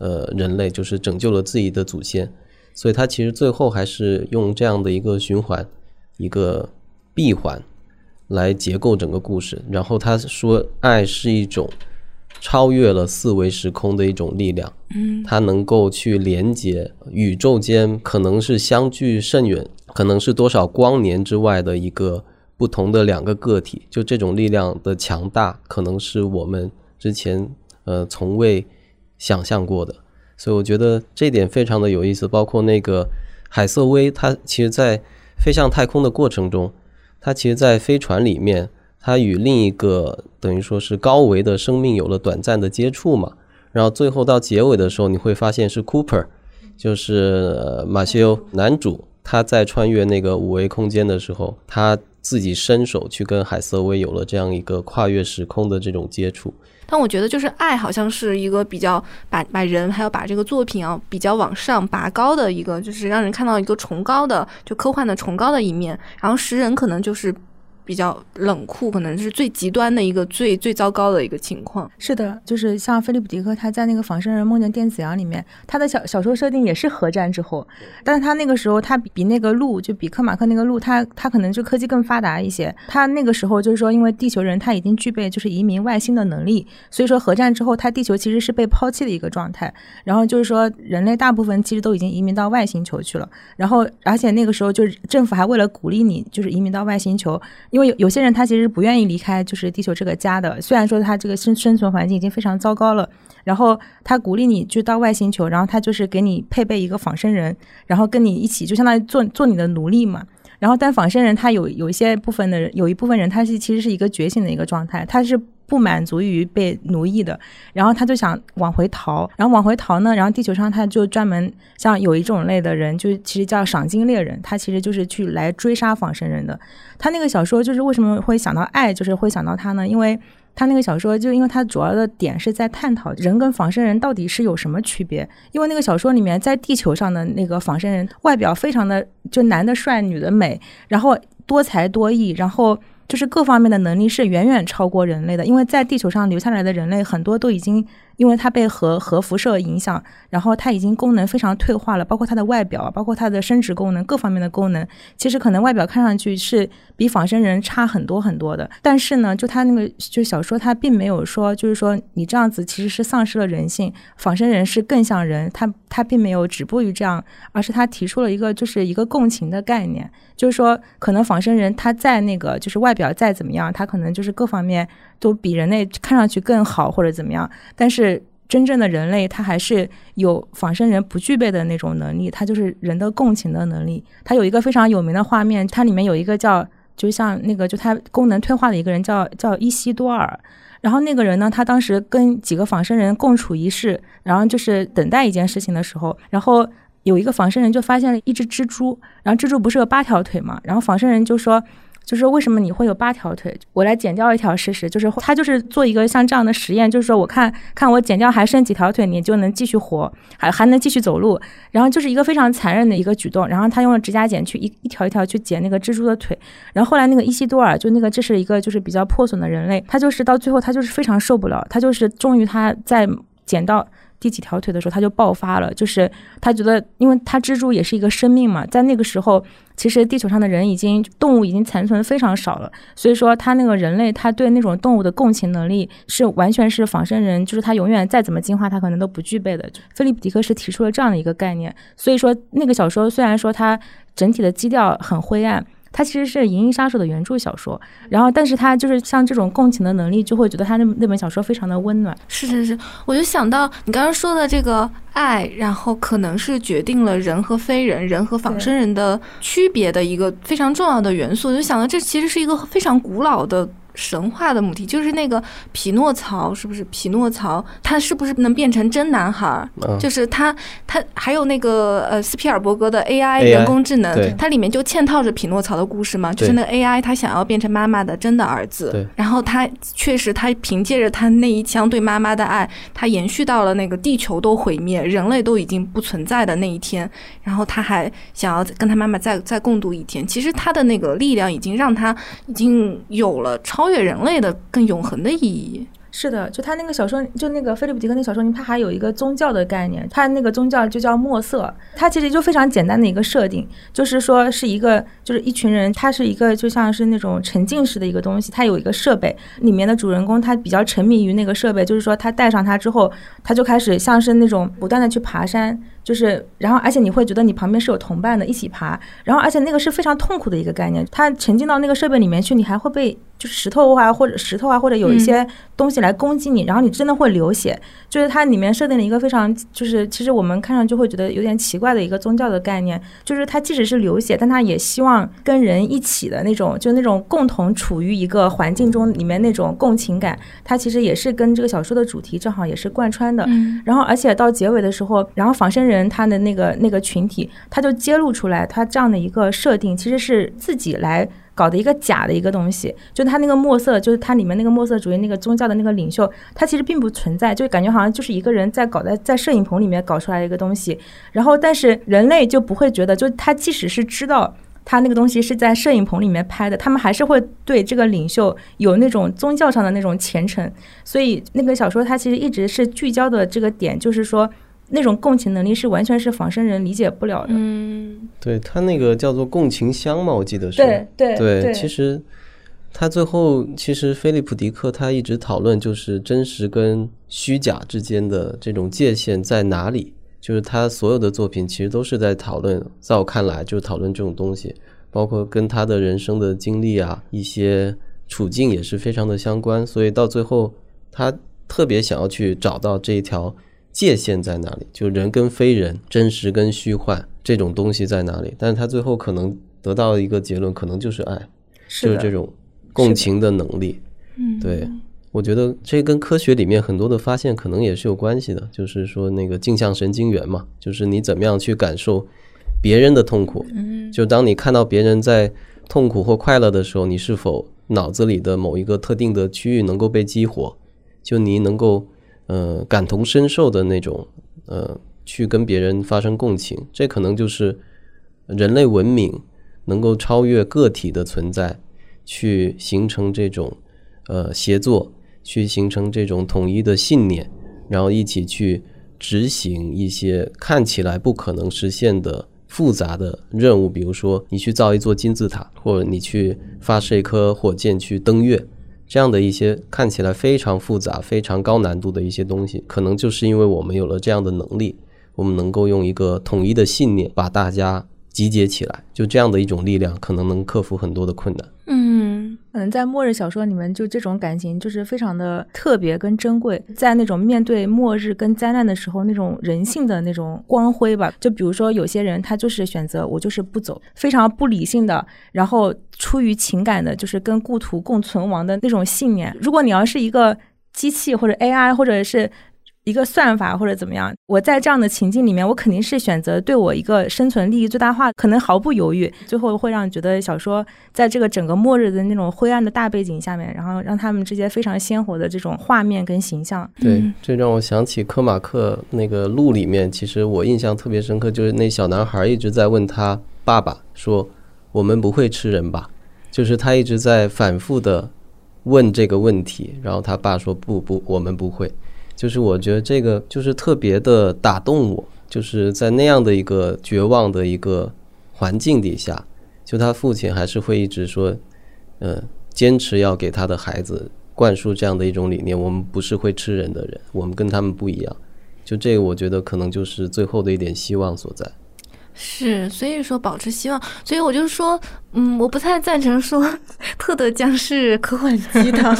呃人类，就是拯救了自己的祖先，所以他其实最后还是用这样的一个循环、一个闭环来结构整个故事，然后他说爱是一种。超越了四维时空的一种力量，嗯，它能够去连接宇宙间，可能是相距甚远，可能是多少光年之外的一个不同的两个个体。就这种力量的强大，可能是我们之前呃从未想象过的。所以我觉得这点非常的有意思。包括那个海瑟薇，他其实在飞向太空的过程中，他其实在飞船里面。他与另一个等于说是高维的生命有了短暂的接触嘛，然后最后到结尾的时候，你会发现是 Cooper，就是马修男主，他在穿越那个五维空间的时候，他自己伸手去跟海瑟薇有了这样一个跨越时空的这种接触。但我觉得就是爱好像是一个比较把把人还有把这个作品啊比较往上拔高的一个，就是让人看到一个崇高的就科幻的崇高的一面，然后食人可能就是。比较冷酷，可能是最极端的一个最最糟糕的一个情况。是的，就是像菲利普迪克他在那个《仿生人梦见电子羊》里面，他的小小说设定也是核战之后，但是他那个时候他比比那个路就比克马克那个路，他他可能就科技更发达一些。他那个时候就是说，因为地球人他已经具备就是移民外星的能力，所以说核战之后，他地球其实是被抛弃的一个状态。然后就是说，人类大部分其实都已经移民到外星球去了。然后而且那个时候就政府还为了鼓励你就是移民到外星球，因因为有有些人他其实不愿意离开就是地球这个家的，虽然说他这个生生存环境已经非常糟糕了，然后他鼓励你就到外星球，然后他就是给你配备一个仿生人，然后跟你一起就相当于做做你的奴隶嘛。然后但仿生人他有有一些部分的人，有一部分人他是其实是一个觉醒的一个状态，他是。不满足于被奴役的，然后他就想往回逃，然后往回逃呢，然后地球上他就专门像有一种类的人，就其实叫赏金猎人，他其实就是去来追杀仿生人的。他那个小说就是为什么会想到爱，就是会想到他呢？因为他那个小说就因为他主要的点是在探讨人跟仿生人到底是有什么区别。因为那个小说里面在地球上的那个仿生人外表非常的就男的帅，女的美，然后多才多艺，然后。就是各方面的能力是远远超过人类的，因为在地球上留下来的人类很多都已经。因为它被核核辐射影响，然后它已经功能非常退化了，包括它的外表，包括它的生殖功能各方面的功能，其实可能外表看上去是比仿生人差很多很多的。但是呢，就它那个就小说，它并没有说，就是说你这样子其实是丧失了人性，仿生人是更像人，他他并没有止步于这样，而是他提出了一个就是一个共情的概念，就是说可能仿生人他在那个就是外表再怎么样，他可能就是各方面。都比人类看上去更好或者怎么样，但是真正的人类他还是有仿生人不具备的那种能力，他就是人的共情的能力。他有一个非常有名的画面，它里面有一个叫，就像那个就他功能退化的一个人叫叫伊西多尔，然后那个人呢，他当时跟几个仿生人共处一室，然后就是等待一件事情的时候，然后有一个仿生人就发现了一只蜘蛛，然后蜘蛛不是有八条腿嘛，然后仿生人就说。就是说为什么你会有八条腿？我来剪掉一条试试。就是他就是做一个像这样的实验，就是说我看看我剪掉还剩几条腿，你就能继续活，还还能继续走路。然后就是一个非常残忍的一个举动。然后他用了指甲剪去一一条一条去剪那个蜘蛛的腿。然后后来那个伊西多尔就那个这是一个就是比较破损的人类，他就是到最后他就是非常受不了，他就是终于他在剪到。第几条腿的时候，他就爆发了，就是他觉得，因为他蜘蛛也是一个生命嘛，在那个时候，其实地球上的人已经动物已经残存非常少了，所以说他那个人类他对那种动物的共情能力是完全是仿生人，就是他永远再怎么进化，他可能都不具备的。菲利普迪克是提出了这样的一个概念，所以说那个小说虽然说它整体的基调很灰暗。它其实是《银翼杀手》的原著小说，然后，但是它就是像这种共情的能力，就会觉得他那那本小说非常的温暖。是是是，我就想到你刚刚说的这个爱，然后可能是决定了人和非人、人和仿生人的区别的一个非常重要的元素。我就想到这其实是一个非常古老的。神话的母题就是那个匹诺曹，是不是匹诺曹？他是不是能变成真男孩？就是他，他还有那个呃斯皮尔伯格的 AI 人工智能，它里面就嵌套着匹诺曹的故事嘛。就是那个 AI，他想要变成妈妈的真的儿子，然后他确实他凭借着他那一腔对妈妈的爱，他延续到了那个地球都毁灭，人类都已经不存在的那一天，然后他还想要跟他妈妈再再共度一天。其实他的那个力量已经让他已经有了超。对人类的更永恒的意义。是的，就他那个小说，就那个菲利普迪克那小说里，他还有一个宗教的概念，他那个宗教就叫墨色。他其实就非常简单的一个设定，就是说是一个，就是一群人，他是一个就像是那种沉浸式的一个东西，他有一个设备，里面的主人公他比较沉迷于那个设备，就是说他带上它之后，他就开始像是那种不断的去爬山。就是，然后而且你会觉得你旁边是有同伴的，一起爬。然后而且那个是非常痛苦的一个概念，它沉浸到那个设备里面去，你还会被就是石头啊或者石头啊或者有一些东西来攻击你，然后你真的会流血。就是它里面设定了一个非常就是其实我们看上去会觉得有点奇怪的一个宗教的概念，就是它即使是流血，但它也希望跟人一起的那种，就那种共同处于一个环境中里面那种共情感，它其实也是跟这个小说的主题正好也是贯穿的。然后而且到结尾的时候，然后仿生人。他的那个那个群体，他就揭露出来，他这样的一个设定其实是自己来搞的一个假的一个东西。就他那个墨色，就是他里面那个墨色主义那个宗教的那个领袖，他其实并不存在，就感觉好像就是一个人在搞在在摄影棚里面搞出来的一个东西。然后，但是人类就不会觉得，就他即使是知道他那个东西是在摄影棚里面拍的，他们还是会对这个领袖有那种宗教上的那种虔诚。所以，那个小说它其实一直是聚焦的这个点，就是说。那种共情能力是完全是仿生人理解不了的。嗯，对他那个叫做共情箱嘛，我记得是。对对对，其实他最后其实菲利普迪克他一直讨论就是真实跟虚假之间的这种界限在哪里，就是他所有的作品其实都是在讨论，在我看来就是讨论这种东西，包括跟他的人生的经历啊一些处境也是非常的相关，所以到最后他特别想要去找到这一条。界限在哪里？就人跟非人，真实跟虚幻这种东西在哪里？但是他最后可能得到一个结论，可能就是爱，就是这种共情的能力。嗯，对，我觉得这跟科学里面很多的发现可能也是有关系的。就是说那个镜像神经元嘛，就是你怎么样去感受别人的痛苦。嗯，就当你看到别人在痛苦或快乐的时候，你是否脑子里的某一个特定的区域能够被激活？就你能够。呃，感同身受的那种，呃，去跟别人发生共情，这可能就是人类文明能够超越个体的存在，去形成这种呃协作，去形成这种统一的信念，然后一起去执行一些看起来不可能实现的复杂的任务，比如说你去造一座金字塔，或者你去发射一颗火箭去登月。这样的一些看起来非常复杂、非常高难度的一些东西，可能就是因为我们有了这样的能力，我们能够用一个统一的信念把大家集结起来，就这样的一种力量，可能能克服很多的困难。嗯，可能在末日小说里面，就这种感情就是非常的特别跟珍贵。在那种面对末日跟灾难的时候，那种人性的那种光辉吧。就比如说有些人，他就是选择我就是不走，非常不理性的，然后出于情感的，就是跟故土共存亡的那种信念。如果你要是一个机器或者 AI 或者是。一个算法或者怎么样，我在这样的情境里面，我肯定是选择对我一个生存利益最大化，可能毫不犹豫，最后会让觉得小说在这个整个末日的那种灰暗的大背景下面，然后让他们这些非常鲜活的这种画面跟形象。对，这让我想起科马克那个路里面，其实我印象特别深刻，就是那小男孩一直在问他爸爸说：“我们不会吃人吧？”就是他一直在反复的问这个问题，然后他爸说：“不不，我们不会。”就是我觉得这个就是特别的打动我，就是在那样的一个绝望的一个环境底下，就他父亲还是会一直说，嗯，坚持要给他的孩子灌输这样的一种理念：我们不是会吃人的人，我们跟他们不一样。就这个，我觉得可能就是最后的一点希望所在。是，所以说保持希望，所以我就说，嗯，我不太赞成说 *laughs* 特德·姜是科幻鸡汤。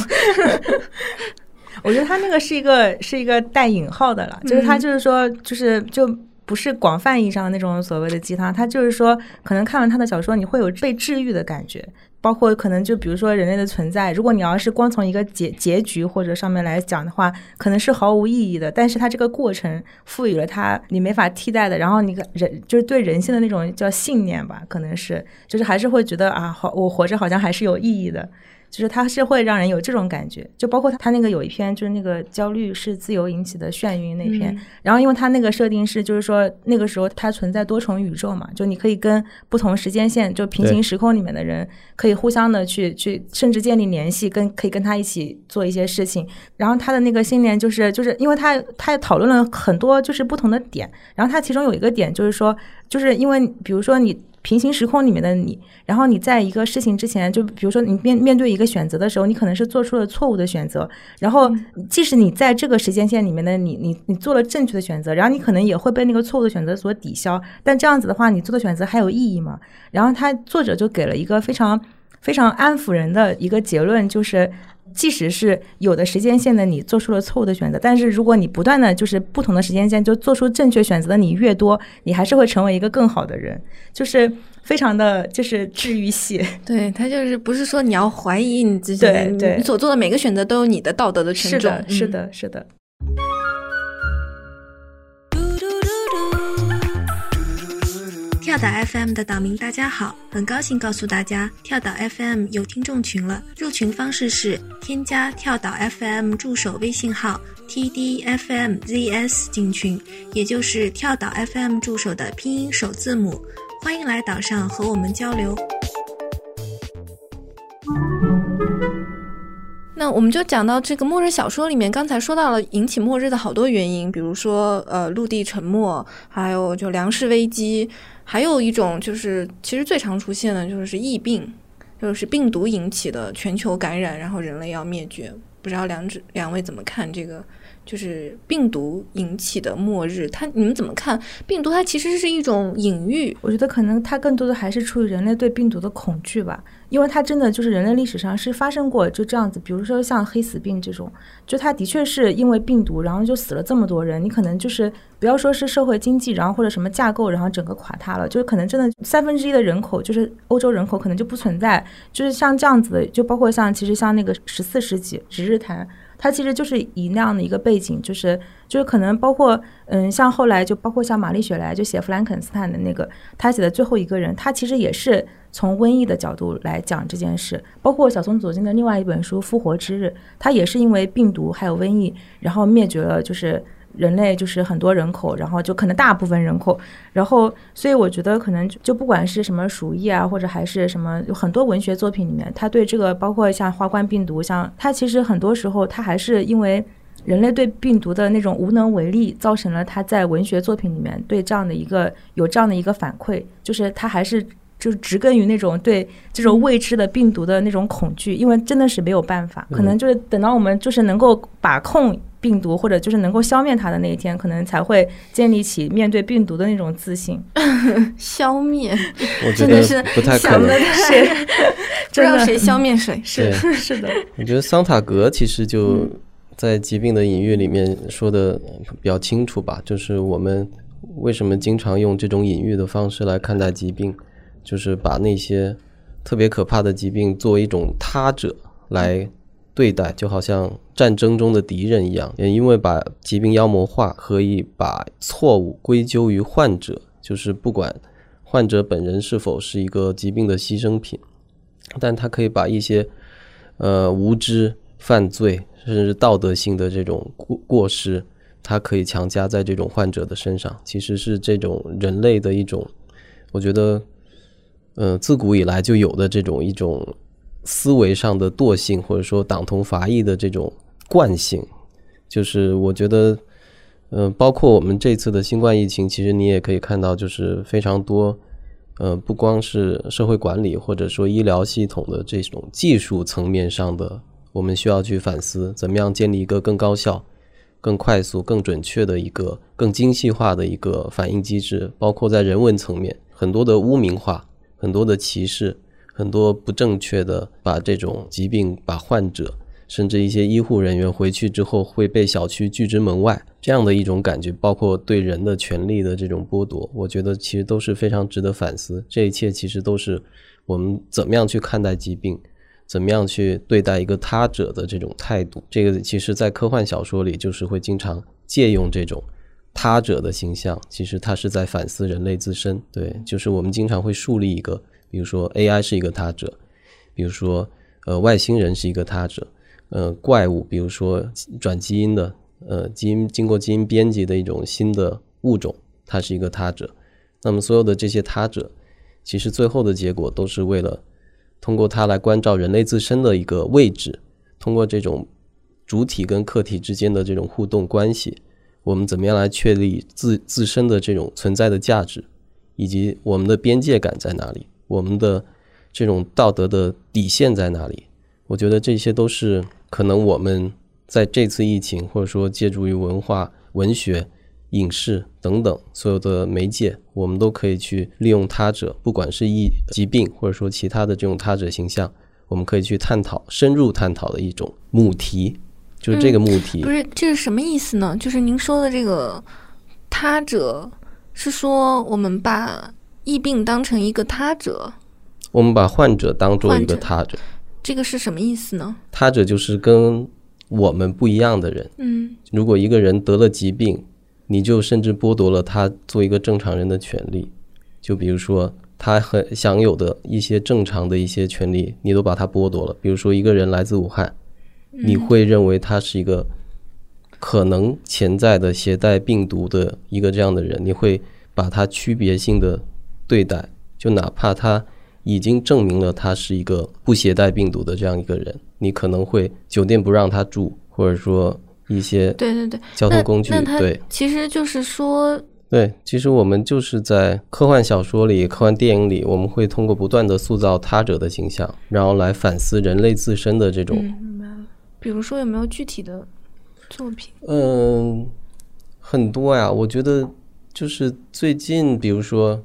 我觉得他那个是一个是一个带引号的了，就是他就是说，就是就不是广泛意义上的那种所谓的鸡汤，他就是说，可能看完他的小说，你会有被治愈的感觉。包括可能就比如说人类的存在，如果你要是光从一个结结局或者上面来讲的话，可能是毫无意义的。但是它这个过程赋予了它你没法替代的，然后你人就是对人性的那种叫信念吧，可能是就是还是会觉得啊，好，我活着好像还是有意义的。就是他是会让人有这种感觉，就包括他他那个有一篇就是那个焦虑是自由引起的眩晕那篇，然后因为他那个设定是就是说那个时候它存在多重宇宙嘛，就你可以跟不同时间线就平行时空里面的人可以互相的去去甚至建立联系，跟可以跟他一起做一些事情，然后他的那个信念就是就是因为他他讨论了很多就是不同的点，然后他其中有一个点就是说就是因为比如说你。平行时空里面的你，然后你在一个事情之前，就比如说你面面对一个选择的时候，你可能是做出了错误的选择。然后，即使你在这个时间线里面的你，你你做了正确的选择，然后你可能也会被那个错误的选择所抵消。但这样子的话，你做的选择还有意义吗？然后他作者就给了一个非常非常安抚人的一个结论，就是。即使是有的时间线的你做出了错误的选择，但是如果你不断的就是不同的时间线就做出正确选择的你越多，你还是会成为一个更好的人，就是非常的就是治愈系。*laughs* 对他就是不是说你要怀疑你自己，你所做的每个选择都有你的道德的沉重。是的，是的，是的。跳岛 FM 的岛民，大家好，很高兴告诉大家，跳岛 FM 有听众群了。入群方式是添加跳岛 FM 助手微信号 tdfmzs 进群，也就是跳岛 FM 助手的拼音首字母。欢迎来岛上和我们交流。那我们就讲到这个末日小说里面，刚才说到了引起末日的好多原因，比如说呃陆地沉没，还有就粮食危机，还有一种就是其实最常出现的就是疫病，就是病毒引起的全球感染，然后人类要灭绝。不知道两者两位怎么看这个？就是病毒引起的末日，它你们怎么看？病毒它其实是一种隐喻，我觉得可能它更多的还是出于人类对病毒的恐惧吧，因为它真的就是人类历史上是发生过就这样子，比如说像黑死病这种，就它的确是因为病毒，然后就死了这么多人，你可能就是不要说是社会经济，然后或者什么架构，然后整个垮塌了，就是可能真的三分之一的人口就是欧洲人口可能就不存在，就是像这样子的，就包括像其实像那个十四世纪十日谈。他其实就是以那样的一个背景，就是就是可能包括嗯，像后来就包括像玛丽雪莱就写弗兰肯斯坦的那个，他写的最后一个人，他其实也是从瘟疫的角度来讲这件事。包括小松左京的另外一本书《复活之日》，他也是因为病毒还有瘟疫，然后灭绝了就是。人类就是很多人口，然后就可能大部分人口，然后所以我觉得可能就不管是什么鼠疫啊，或者还是什么，有很多文学作品里面，他对这个包括像花冠病毒，像他其实很多时候他还是因为人类对病毒的那种无能为力，造成了他在文学作品里面对这样的一个有这样的一个反馈，就是他还是就植根于那种对这种未知的病毒的那种恐惧，因为真的是没有办法，可能就是等到我们就是能够把控。病毒或者就是能够消灭它的那一天，可能才会建立起面对病毒的那种自信。*laughs* 消灭，真的是不太可能。*laughs* 谁不知道谁消灭谁？*laughs* 是是的。我觉得桑塔格其实就在疾病的隐喻里面说的比较清楚吧，就是我们为什么经常用这种隐喻的方式来看待疾病，就是把那些特别可怕的疾病作为一种他者来。对待就好像战争中的敌人一样，也因为把疾病妖魔化，可以把错误归咎于患者，就是不管患者本人是否是一个疾病的牺牲品，但他可以把一些呃无知、犯罪，甚至道德性的这种过过失，他可以强加在这种患者的身上，其实是这种人类的一种，我觉得，呃，自古以来就有的这种一种。思维上的惰性，或者说党同伐异的这种惯性，就是我觉得，嗯，包括我们这次的新冠疫情，其实你也可以看到，就是非常多，呃，不光是社会管理或者说医疗系统的这种技术层面上的，我们需要去反思，怎么样建立一个更高效、更快速、更准确的一个更精细化的一个反应机制，包括在人文层面，很多的污名化、很多的歧视、很多不正确的把这种疾病、把患者。甚至一些医护人员回去之后会被小区拒之门外，这样的一种感觉，包括对人的权利的这种剥夺，我觉得其实都是非常值得反思。这一切其实都是我们怎么样去看待疾病，怎么样去对待一个他者的这种态度。这个其实，在科幻小说里，就是会经常借用这种他者的形象，其实他是在反思人类自身。对，就是我们经常会树立一个，比如说 AI 是一个他者，比如说呃外星人是一个他者。呃，怪物，比如说转基因的，呃，基因经过基因编辑的一种新的物种，它是一个他者。那么，所有的这些他者，其实最后的结果都是为了通过它来关照人类自身的一个位置，通过这种主体跟客体之间的这种互动关系，我们怎么样来确立自自身的这种存在的价值，以及我们的边界感在哪里，我们的这种道德的底线在哪里？我觉得这些都是。可能我们在这次疫情，或者说借助于文化、文学、影视等等所有的媒介，我们都可以去利用他者，不管是疫疾病，或者说其他的这种他者形象，我们可以去探讨、深入探讨的一种母题，就是这个目的。不是，这是什么意思呢？就是您说的这个他者，是说我们把疫病当成一个他者，我们把患者当做一个他者。这个是什么意思呢？他者就是跟我们不一样的人。嗯，如果一个人得了疾病，你就甚至剥夺了他做一个正常人的权利。就比如说，他很享有的一些正常的一些权利，你都把他剥夺了。比如说，一个人来自武汉，你会认为他是一个可能潜在的携带病毒的一个这样的人，你会把他区别性的对待，就哪怕他。已经证明了他是一个不携带病毒的这样一个人，你可能会酒店不让他住，或者说一些对对对交通工具对，其实就是说对，其实我们就是在科幻小说里、科幻电影里，我们会通过不断的塑造他者的形象，然后来反思人类自身的这种。比如说有没有具体的作品？嗯，很多呀，我觉得就是最近，比如说。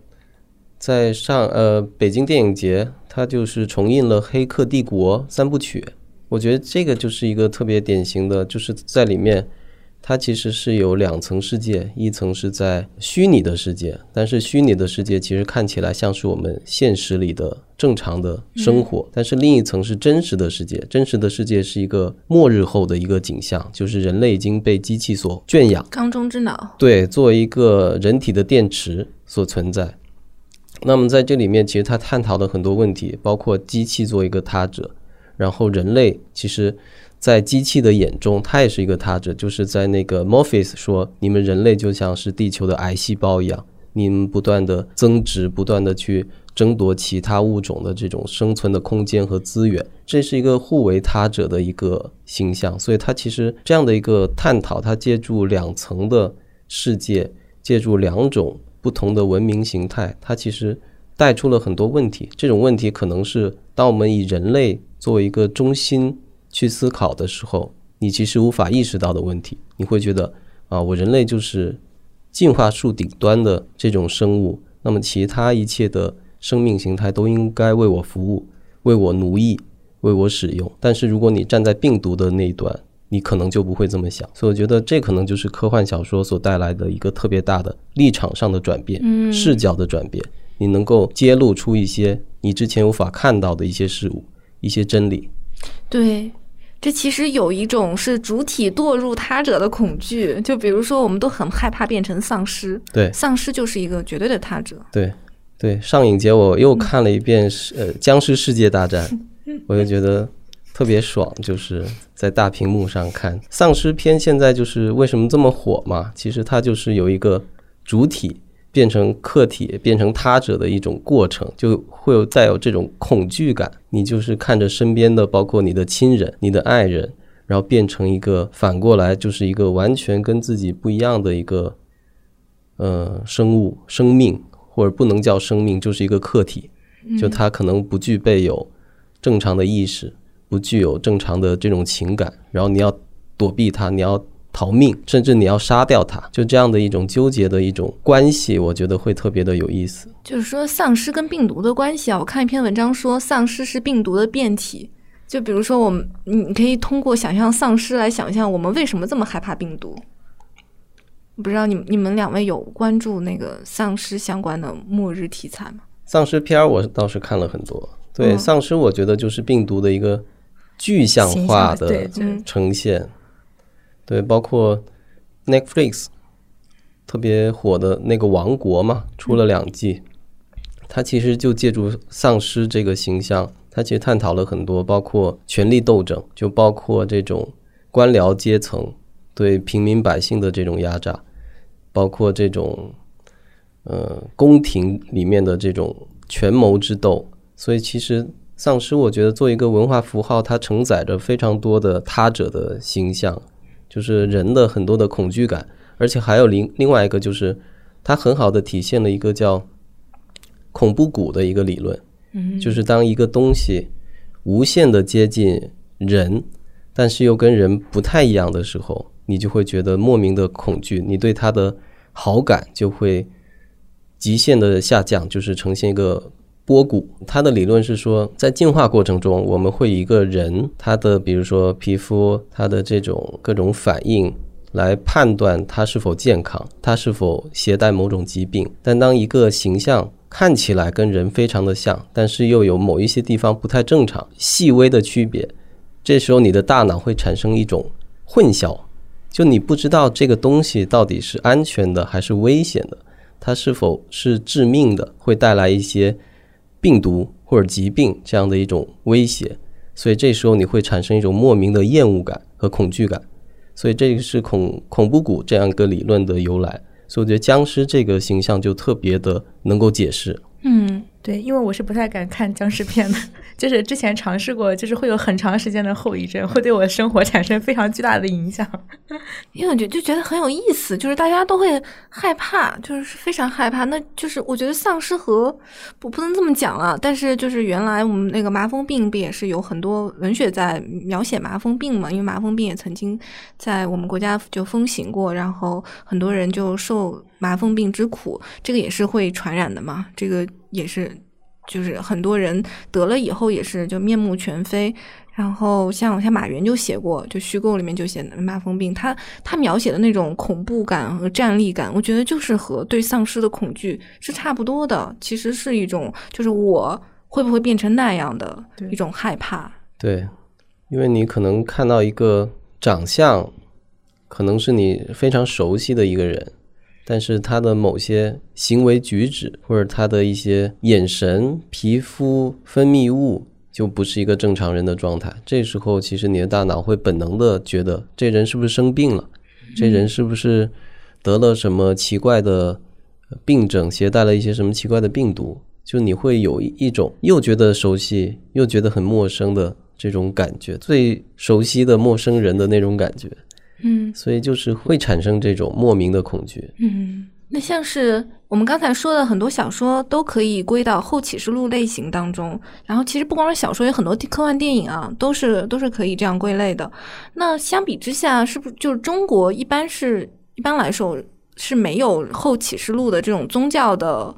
在上呃北京电影节，它就是重映了《黑客帝国》三部曲。我觉得这个就是一个特别典型的，就是在里面，它其实是有两层世界，一层是在虚拟的世界，但是虚拟的世界其实看起来像是我们现实里的正常的生活。但是另一层是真实的世界，真实的世界是一个末日后的一个景象，就是人类已经被机器所圈养，缸中之脑。对，作为一个人体的电池所存在。那么在这里面，其实他探讨的很多问题，包括机器作为一个他者，然后人类其实，在机器的眼中，它也是一个他者。就是在那个 Morpheus 说，你们人类就像是地球的癌细胞一样，你们不断的增殖，不断的去争夺其他物种的这种生存的空间和资源，这是一个互为他者的一个形象。所以，他其实这样的一个探讨，他借助两层的世界，借助两种。不同的文明形态，它其实带出了很多问题。这种问题可能是当我们以人类作为一个中心去思考的时候，你其实无法意识到的问题。你会觉得啊，我人类就是进化树顶端的这种生物，那么其他一切的生命形态都应该为我服务，为我奴役，为我使用。但是如果你站在病毒的那一端，你可能就不会这么想，所以我觉得这可能就是科幻小说所带来的一个特别大的立场上的转变，视角的转变。你能够揭露出一些你之前无法看到的一些事物、一些真理。对，这其实有一种是主体堕入他者的恐惧，就比如说我们都很害怕变成丧尸，对，丧尸就是一个绝对的他者。对，对，上影节我又看了一遍是呃《僵尸世界大战》，我就觉得。特别爽，就是在大屏幕上看丧尸片。现在就是为什么这么火嘛？其实它就是有一个主体变成客体、变成他者的一种过程，就会有带有这种恐惧感。你就是看着身边的，包括你的亲人、你的爱人，然后变成一个反过来就是一个完全跟自己不一样的一个呃生物生命，或者不能叫生命，就是一个客体，就它可能不具备有正常的意识，不具有正常的这种情感，然后你要躲避它，你要。逃命，甚至你要杀掉他，就这样的一种纠结的一种关系，我觉得会特别的有意思。就是说，丧尸跟病毒的关系啊，我看一篇文章说，丧尸是病毒的变体。就比如说，我们你可以通过想象丧尸来想象我们为什么这么害怕病毒。不知道你你们两位有关注那个丧尸相关的末日题材吗？丧尸片儿我倒是看了很多。对，丧尸我觉得就是病毒的一个具象化的呈现。对，包括 Netflix 特别火的那个《王国》嘛，出了两季，它其实就借助丧尸这个形象，它其实探讨了很多，包括权力斗争，就包括这种官僚阶层对平民百姓的这种压榨，包括这种呃宫廷里面的这种权谋之斗。所以，其实丧尸，我觉得做一个文化符号，它承载着非常多的他者的形象。就是人的很多的恐惧感，而且还有另另外一个，就是它很好的体现了一个叫恐怖谷的一个理论。嗯，就是当一个东西无限的接近人，但是又跟人不太一样的时候，你就会觉得莫名的恐惧，你对它的好感就会极限的下降，就是呈现一个。波谷，他的理论是说，在进化过程中，我们会一个人他的，比如说皮肤，他的这种各种反应来判断他是否健康，他是否携带某种疾病。但当一个形象看起来跟人非常的像，但是又有某一些地方不太正常、细微的区别，这时候你的大脑会产生一种混淆，就你不知道这个东西到底是安全的还是危险的，它是否是致命的，会带来一些。病毒或者疾病这样的一种威胁，所以这时候你会产生一种莫名的厌恶感和恐惧感，所以这个是恐恐怖谷这样一个理论的由来。所以我觉得僵尸这个形象就特别的能够解释。嗯。对，因为我是不太敢看僵尸片的，*laughs* 就是之前尝试过，就是会有很长时间的后遗症，会对我的生活产生非常巨大的影响。*laughs* 因为我觉就觉得很有意思，就是大家都会害怕，就是非常害怕。那就是我觉得丧尸和不不能这么讲了，但是就是原来我们那个麻风病不也是有很多文学在描写麻风病嘛？因为麻风病也曾经在我们国家就风行过，然后很多人就受麻风病之苦，这个也是会传染的嘛？这个。也是，就是很多人得了以后也是就面目全非。然后像像马云就写过，就虚构里面就写麻风病，他他描写的那种恐怖感和战栗感，我觉得就是和对丧尸的恐惧是差不多的。其实是一种，就是我会不会变成那样的一种害怕。对，因为你可能看到一个长相，可能是你非常熟悉的一个人。但是他的某些行为举止，或者他的一些眼神、皮肤分泌物，就不是一个正常人的状态。这时候，其实你的大脑会本能的觉得，这人是不是生病了？这人是不是得了？什么奇怪的病症，携带了？一些什么奇怪的病毒？就你会有一种又觉得熟悉，又觉得很陌生的这种感觉，最熟悉的陌生人的那种感觉。嗯，所以就是会产生这种莫名的恐惧。嗯，那像是我们刚才说的很多小说都可以归到后启示录类型当中。然后其实不光是小说，有很多科幻电影啊，都是都是可以这样归类的。那相比之下，是不是就是中国一般是一般来说是没有后启示录的这种宗教的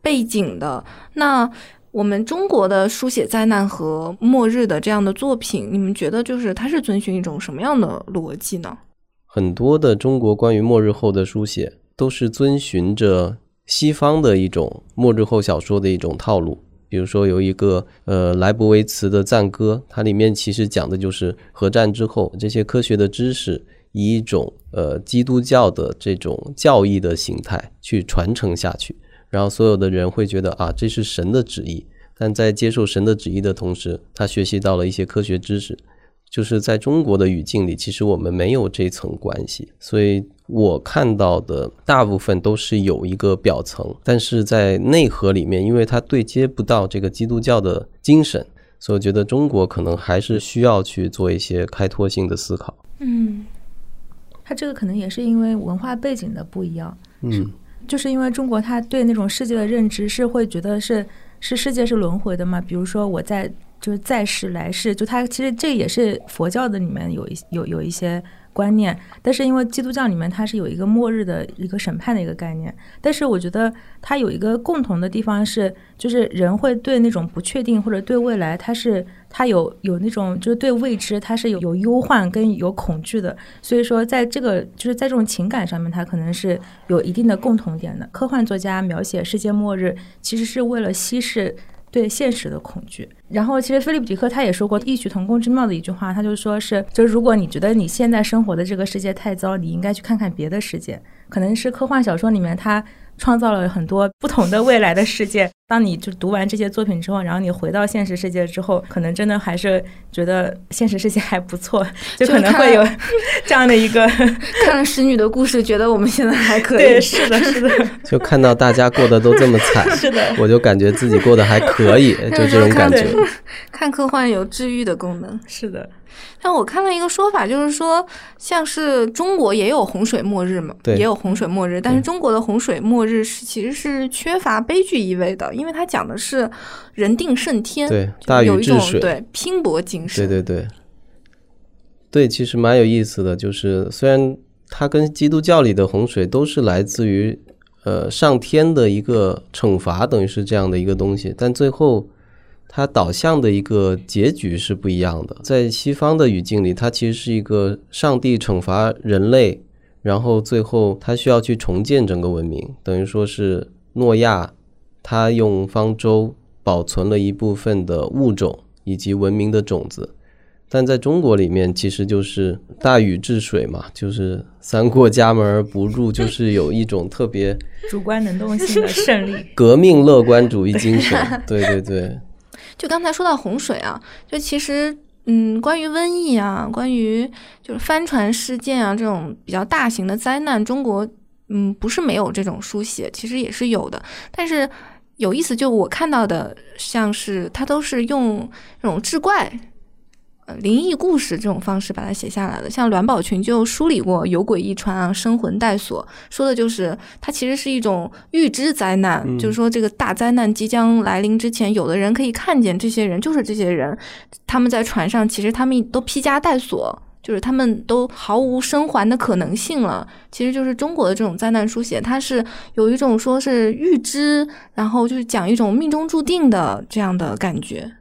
背景的？那我们中国的书写灾难和末日的这样的作品，你们觉得就是它是遵循一种什么样的逻辑呢？很多的中国关于末日后的书写都是遵循着西方的一种末日后小说的一种套路。比如说有一个呃莱布维茨的赞歌，它里面其实讲的就是核战之后这些科学的知识以一种呃基督教的这种教义的形态去传承下去。然后所有的人会觉得啊，这是神的旨意。但在接受神的旨意的同时，他学习到了一些科学知识。就是在中国的语境里，其实我们没有这层关系，所以我看到的大部分都是有一个表层，但是在内核里面，因为它对接不到这个基督教的精神，所以我觉得中国可能还是需要去做一些开拓性的思考。嗯，它这个可能也是因为文化背景的不一样，嗯，就是因为中国他对那种世界的认知是会觉得是是世界是轮回的嘛，比如说我在就是在世来世，就他其实这也是佛教的里面有一有有一些。观念，但是因为基督教里面它是有一个末日的一个审判的一个概念，但是我觉得它有一个共同的地方是，就是人会对那种不确定或者对未来，它是他有有那种就是对未知，他是有有忧患跟有恐惧的，所以说在这个就是在这种情感上面，他可能是有一定的共同点的。科幻作家描写世界末日，其实是为了稀释。对现实的恐惧，然后其实菲利普迪克他也说过异曲同工之妙的一句话，他就说是，就如果你觉得你现在生活的这个世界太糟，你应该去看看别的世界，可能是科幻小说里面他。创造了很多不同的未来的世界。当你就读完这些作品之后，然后你回到现实世界之后，可能真的还是觉得现实世界还不错，*laughs* 就可能会有这样的一个 *laughs* 看了《使女的故事》，觉得我们现在还可以。对，是的，是的。*laughs* 就看到大家过得都这么惨，是的，我就感觉自己过得还可以，就这种感觉。看科幻有治愈的功能，是的。但我看了一个说法，就是说，像是中国也有洪水末日嘛，也有洪水末日，但是中国的洪水末日是其实是缺乏悲剧意味的，因为它讲的是人定胜天，对，大禹治水，对，拼搏精神，对对对，对，其实蛮有意思的，就是虽然它跟基督教里的洪水都是来自于呃上天的一个惩罚，等于是这样的一个东西，但最后。它导向的一个结局是不一样的。在西方的语境里，它其实是一个上帝惩罚人类，然后最后他需要去重建整个文明，等于说是诺亚他用方舟保存了一部分的物种以及文明的种子。但在中国里面，其实就是大禹治水嘛，就是三过家门而不入，就是有一种特别 *laughs* 主观能动性的胜利，革命乐观主义精神。对对对。就刚才说到洪水啊，就其实，嗯，关于瘟疫啊，关于就是帆船事件啊这种比较大型的灾难，中国，嗯，不是没有这种书写，其实也是有的。但是有意思，就我看到的，像是它都是用那种志怪。呃，灵异故事这种方式把它写下来的，像栾宝群就梳理过《有鬼一传》啊，《生魂带锁》，说的就是它其实是一种预知灾难，就是说这个大灾难即将来临之前，有的人可以看见这些人，就是这些人，他们在船上，其实他们都披枷带锁，就是他们都毫无生还的可能性了。其实就是中国的这种灾难书写，它是有一种说是预知，然后就是讲一种命中注定的这样的感觉。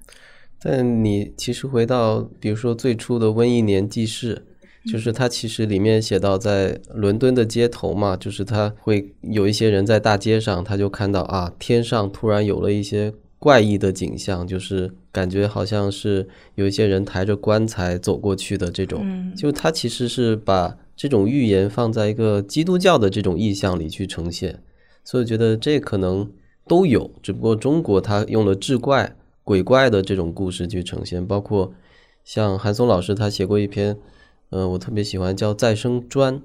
但你其实回到，比如说最初的《瘟疫年记事》，就是它其实里面写到，在伦敦的街头嘛，就是他会有一些人在大街上，他就看到啊，天上突然有了一些怪异的景象，就是感觉好像是有一些人抬着棺材走过去的这种。就他其实是把这种预言放在一个基督教的这种意象里去呈现，所以觉得这可能都有，只不过中国他用了志怪。鬼怪的这种故事去呈现，包括像韩松老师他写过一篇，嗯，我特别喜欢叫《再生砖》，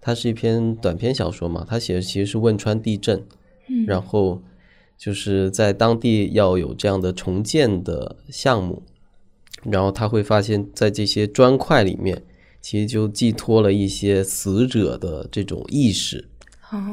它是一篇短篇小说嘛。他写的其实是汶川地震，然后就是在当地要有这样的重建的项目，然后他会发现，在这些砖块里面，其实就寄托了一些死者的这种意识。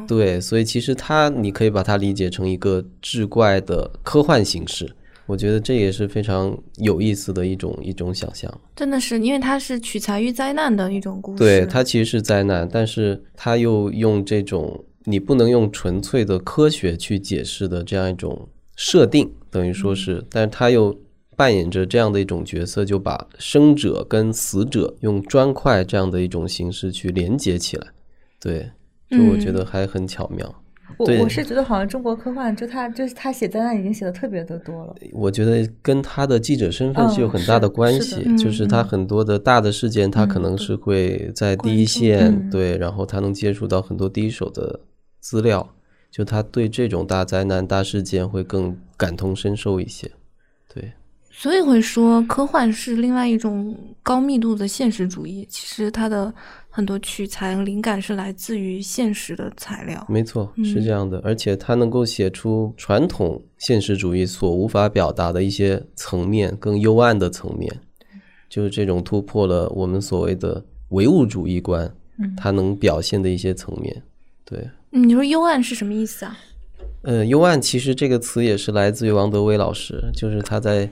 对，所以其实它你可以把它理解成一个志怪的科幻形式。我觉得这也是非常有意思的一种一种想象，真的是，因为它是取材于灾难的一种故事。对，它其实是灾难，但是它又用这种你不能用纯粹的科学去解释的这样一种设定，等于说是，但是它又扮演着这样的一种角色，就把生者跟死者用砖块这样的一种形式去连接起来。对，就我觉得还很巧妙。我我是觉得好像中国科幻，就他就是他写灾难已经写的特别的多了。我觉得跟他的记者身份是有很大的关系，就是他很多的大的事件，他可能是会在第一线，对，然后他能接触到很多第一手的资料，就他对这种大灾难、大事件会更感同身受一些，对。所以会说科幻是另外一种高密度的现实主义，其实它的很多取材灵感是来自于现实的材料。没错，是这样的，而且他能够写出传统现实主义所无法表达的一些层面，更幽暗的层面，就是这种突破了我们所谓的唯物主义观，它能表现的一些层面。对，你说幽暗是什么意思啊？呃，幽暗其实这个词也是来自于王德威老师，就是他在。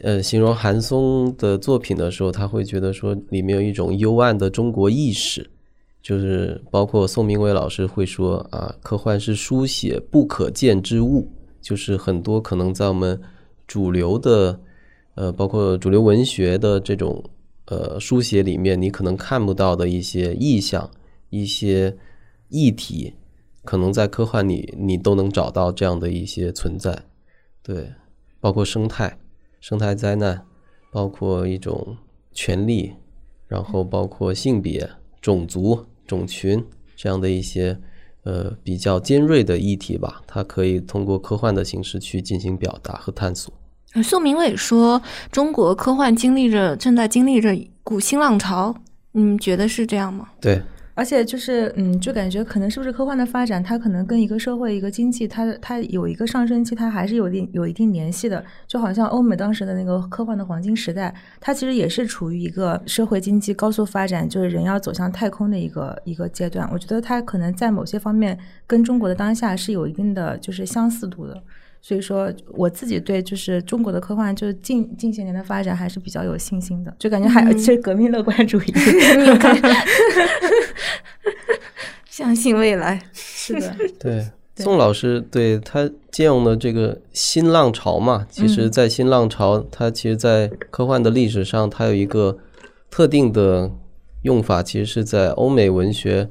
呃，形容韩松的作品的时候，他会觉得说里面有一种幽暗的中国意识，就是包括宋明伟老师会说啊，科幻是书写不可见之物，就是很多可能在我们主流的呃，包括主流文学的这种呃书写里面，你可能看不到的一些意象、一些议题，可能在科幻里你都能找到这样的一些存在，对，包括生态。生态灾难，包括一种权利，然后包括性别、种族、种群这样的一些呃比较尖锐的议题吧，它可以通过科幻的形式去进行表达和探索。宋明伟说，中国科幻经历着正在经历着股新浪潮，你们觉得是这样吗？对。而且就是，嗯，就感觉可能是不是科幻的发展，它可能跟一个社会、一个经济，它它有一个上升期，它还是有定有一定联系的。就好像欧美当时的那个科幻的黄金时代，它其实也是处于一个社会经济高速发展，就是人要走向太空的一个一个阶段。我觉得它可能在某些方面跟中国的当下是有一定的就是相似度的。所以说，我自己对就是中国的科幻，就是近近些年的发展还是比较有信心的，就感觉还是革命乐观主义 *laughs* *laughs* 相信未来。是的，*laughs* 对宋老师对他借用的这个新浪潮嘛，其实，在新浪潮，它其实，在科幻的历史上，它有一个特定的用法，其实是在欧美文学。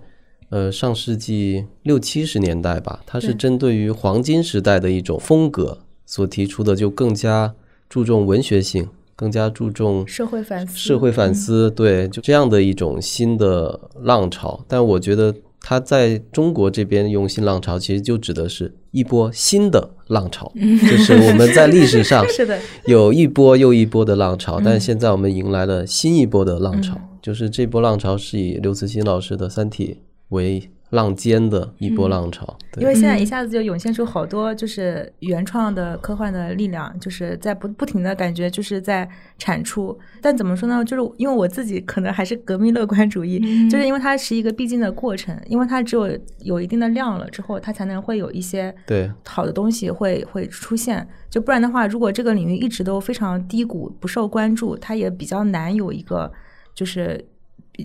呃，上世纪六七十年代吧，它是针对于黄金时代的一种风格所提出的，就更加注重文学性，更加注重社会反思。社会反思，对，就这样的一种新的浪潮。但我觉得，它在中国这边用新浪潮，其实就指的是一波新的浪潮，*laughs* 就是我们在历史上 *laughs* 是的有一波又一波的浪潮，但现在我们迎来了新一波的浪潮，就是这波浪潮是以刘慈欣老师的《三体》。为浪尖的一波浪潮，因为现在一下子就涌现出好多就是原创的科幻的力量，就是在不不停的感觉就是在产出。但怎么说呢？就是因为我自己可能还是革命乐观主义，就是因为它是一个必经的过程，因为它只有有一定的量了之后，它才能会有一些对好的东西会会出现。就不然的话，如果这个领域一直都非常低谷不受关注，它也比较难有一个就是比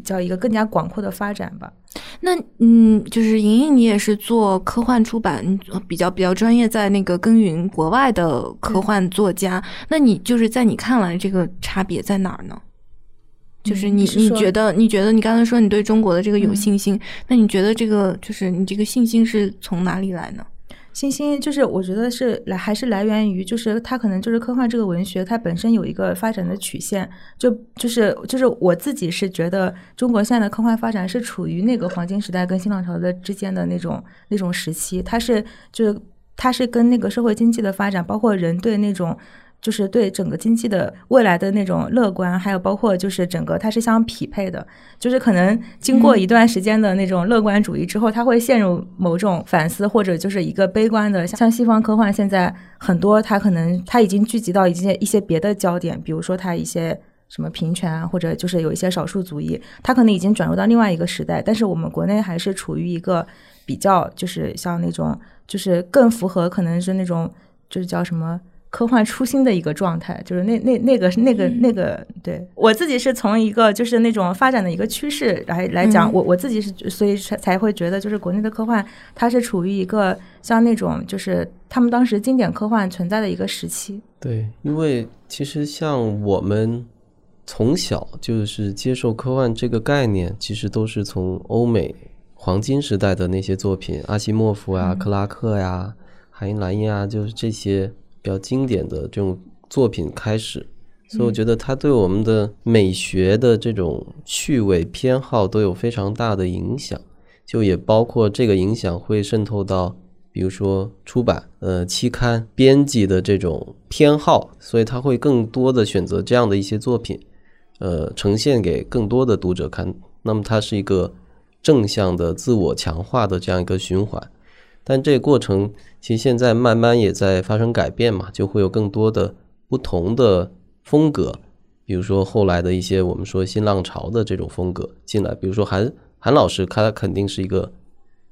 较一个更加广阔的发展吧。那嗯，就是莹莹，你也是做科幻出版，比较比较专业，在那个耕耘国外的科幻作家。那你就是在你看来，这个差别在哪儿呢？就是你你觉得你觉得你刚才说你对中国的这个有信心，那你觉得这个就是你这个信心是从哪里来呢？信心就是我觉得是来还是来源于，就是它可能就是科幻这个文学，它本身有一个发展的曲线，就就是就是我自己是觉得中国现在的科幻发展是处于那个黄金时代跟新浪潮的之间的那种那种时期，它是就是它是跟那个社会经济的发展，包括人对那种。就是对整个经济的未来的那种乐观，还有包括就是整个它是相匹配的。就是可能经过一段时间的那种乐观主义之后，它会陷入某种反思，或者就是一个悲观的。像西方科幻现在很多，它可能它已经聚集到一些一些别的焦点，比如说它一些什么平权啊，或者就是有一些少数族裔，它可能已经转入到另外一个时代。但是我们国内还是处于一个比较就是像那种就是更符合可能是那种就是叫什么。科幻初心的一个状态，就是那那那个那个那个，对我自己是从一个就是那种发展的一个趋势来来讲，我我自己是所以才才会觉得，就是国内的科幻它是处于一个像那种就是他们当时经典科幻存在的一个时期。对，因为其实像我们从小就是接受科幻这个概念，其实都是从欧美黄金时代的那些作品，阿西莫夫呀、克拉克呀、海因莱因啊，就是这些。比较经典的这种作品开始，所以我觉得它对我们的美学的这种趣味偏好都有非常大的影响，就也包括这个影响会渗透到，比如说出版、呃期刊编辑的这种偏好，所以他会更多的选择这样的一些作品，呃呈现给更多的读者看。那么它是一个正向的自我强化的这样一个循环。但这个过程其实现在慢慢也在发生改变嘛，就会有更多的不同的风格，比如说后来的一些我们说新浪潮的这种风格进来，比如说韩韩老师，他肯定是一个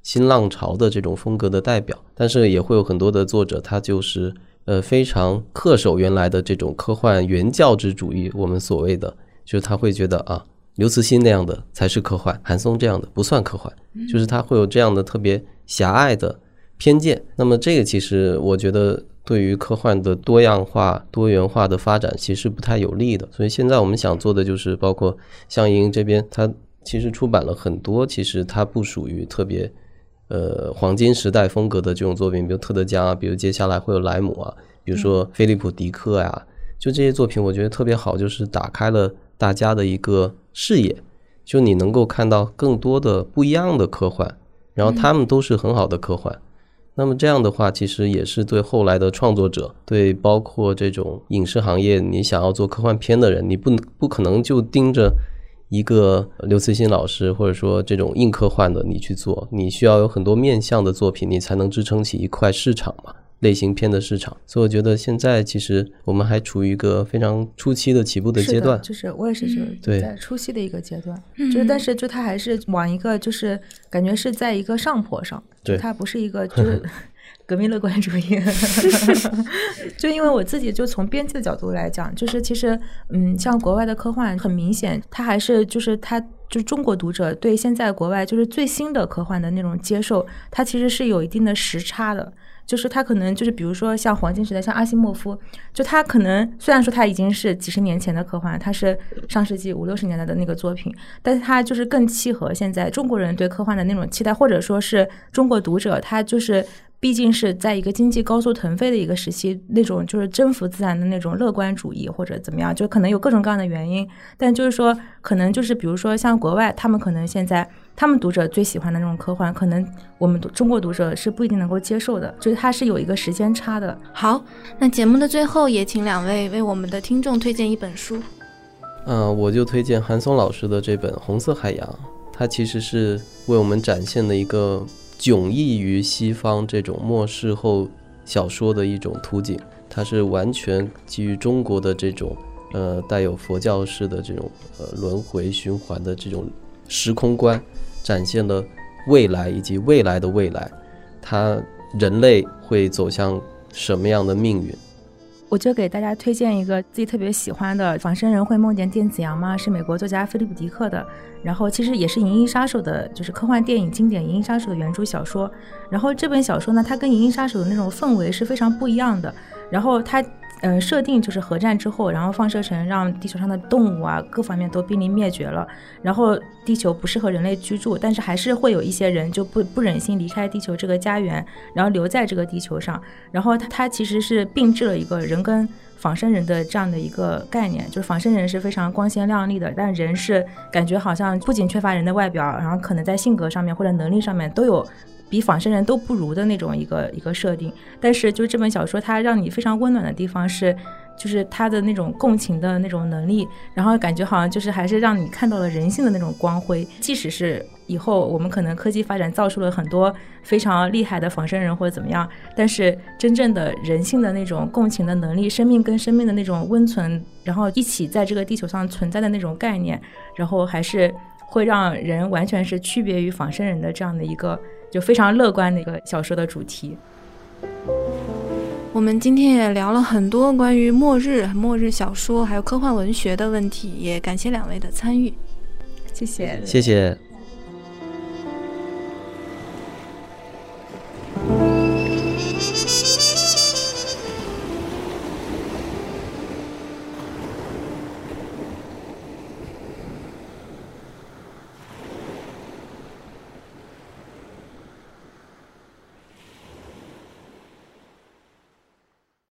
新浪潮的这种风格的代表，但是也会有很多的作者，他就是呃非常恪守原来的这种科幻原教旨主义，我们所谓的就是他会觉得啊，刘慈欣那样的才是科幻，韩松这样的不算科幻，就是他会有这样的特别狭隘的。偏见，那么这个其实我觉得对于科幻的多样化、多元化的发展其实不太有利的。所以现在我们想做的就是，包括像莹这边，它其实出版了很多，其实它不属于特别呃黄金时代风格的这种作品，比如特德加啊，比如接下来会有莱姆啊，比如说菲利普迪克呀，就这些作品，我觉得特别好，就是打开了大家的一个视野，就你能够看到更多的不一样的科幻，然后他们都是很好的科幻。那么这样的话，其实也是对后来的创作者，对包括这种影视行业，你想要做科幻片的人，你不不可能就盯着一个刘慈欣老师，或者说这种硬科幻的你去做，你需要有很多面向的作品，你才能支撑起一块市场嘛，类型片的市场。所以我觉得现在其实我们还处于一个非常初期的起步的阶段，就是我也是就在初期的一个阶段，就是但是就它还是往一个就是感觉是在一个上坡上。对，它不是一个就是 *laughs* 革命乐观主义，*laughs* 就因为我自己就从编辑的角度来讲，就是其实嗯，像国外的科幻很明显，它还是就是它就是中国读者对现在国外就是最新的科幻的那种接受，它其实是有一定的时差的。就是他可能就是比如说像黄金时代，像阿西莫夫，就他可能虽然说他已经是几十年前的科幻，他是上世纪五六十年代的那个作品，但是他就是更契合现在中国人对科幻的那种期待，或者说是中国读者，他就是。毕竟是在一个经济高速腾飞的一个时期，那种就是征服自然的那种乐观主义或者怎么样，就可能有各种各样的原因。但就是说，可能就是比如说像国外，他们可能现在他们读者最喜欢的那种科幻，可能我们中国读者是不一定能够接受的，就是它是有一个时间差的。好，那节目的最后也请两位为我们的听众推荐一本书。嗯，我就推荐韩松老师的这本《红色海洋》，它其实是为我们展现的一个。迥异于西方这种末世后小说的一种图景，它是完全基于中国的这种呃带有佛教式的这种呃轮回循环的这种时空观，展现了未来以及未来的未来，它人类会走向什么样的命运？我就给大家推荐一个自己特别喜欢的《仿生人会梦见电子羊吗》，是美国作家菲利普迪克的。然后其实也是《银翼杀手》的，就是科幻电影经典《银翼杀手》的原著小说。然后这本小说呢，它跟《银翼杀手》的那种氛围是非常不一样的。然后它。嗯，设定就是核战之后，然后放射成让地球上的动物啊各方面都濒临灭绝了，然后地球不适合人类居住，但是还是会有一些人就不不忍心离开地球这个家园，然后留在这个地球上。然后他他其实是并置了一个人跟仿生人的这样的一个概念，就是仿生人是非常光鲜亮丽的，但人是感觉好像不仅缺乏人的外表，然后可能在性格上面或者能力上面都有。比仿生人都不如的那种一个一个设定，但是就这本小说，它让你非常温暖的地方是，就是它的那种共情的那种能力，然后感觉好像就是还是让你看到了人性的那种光辉。即使是以后我们可能科技发展造出了很多非常厉害的仿生人或者怎么样，但是真正的人性的那种共情的能力，生命跟生命的那种温存，然后一起在这个地球上存在的那种概念，然后还是会让人完全是区别于仿生人的这样的一个。就非常乐观的一个小说的主题。我们今天也聊了很多关于末日末日小说还有科幻文学的问题也感谢两位的参与。谢谢。谢谢。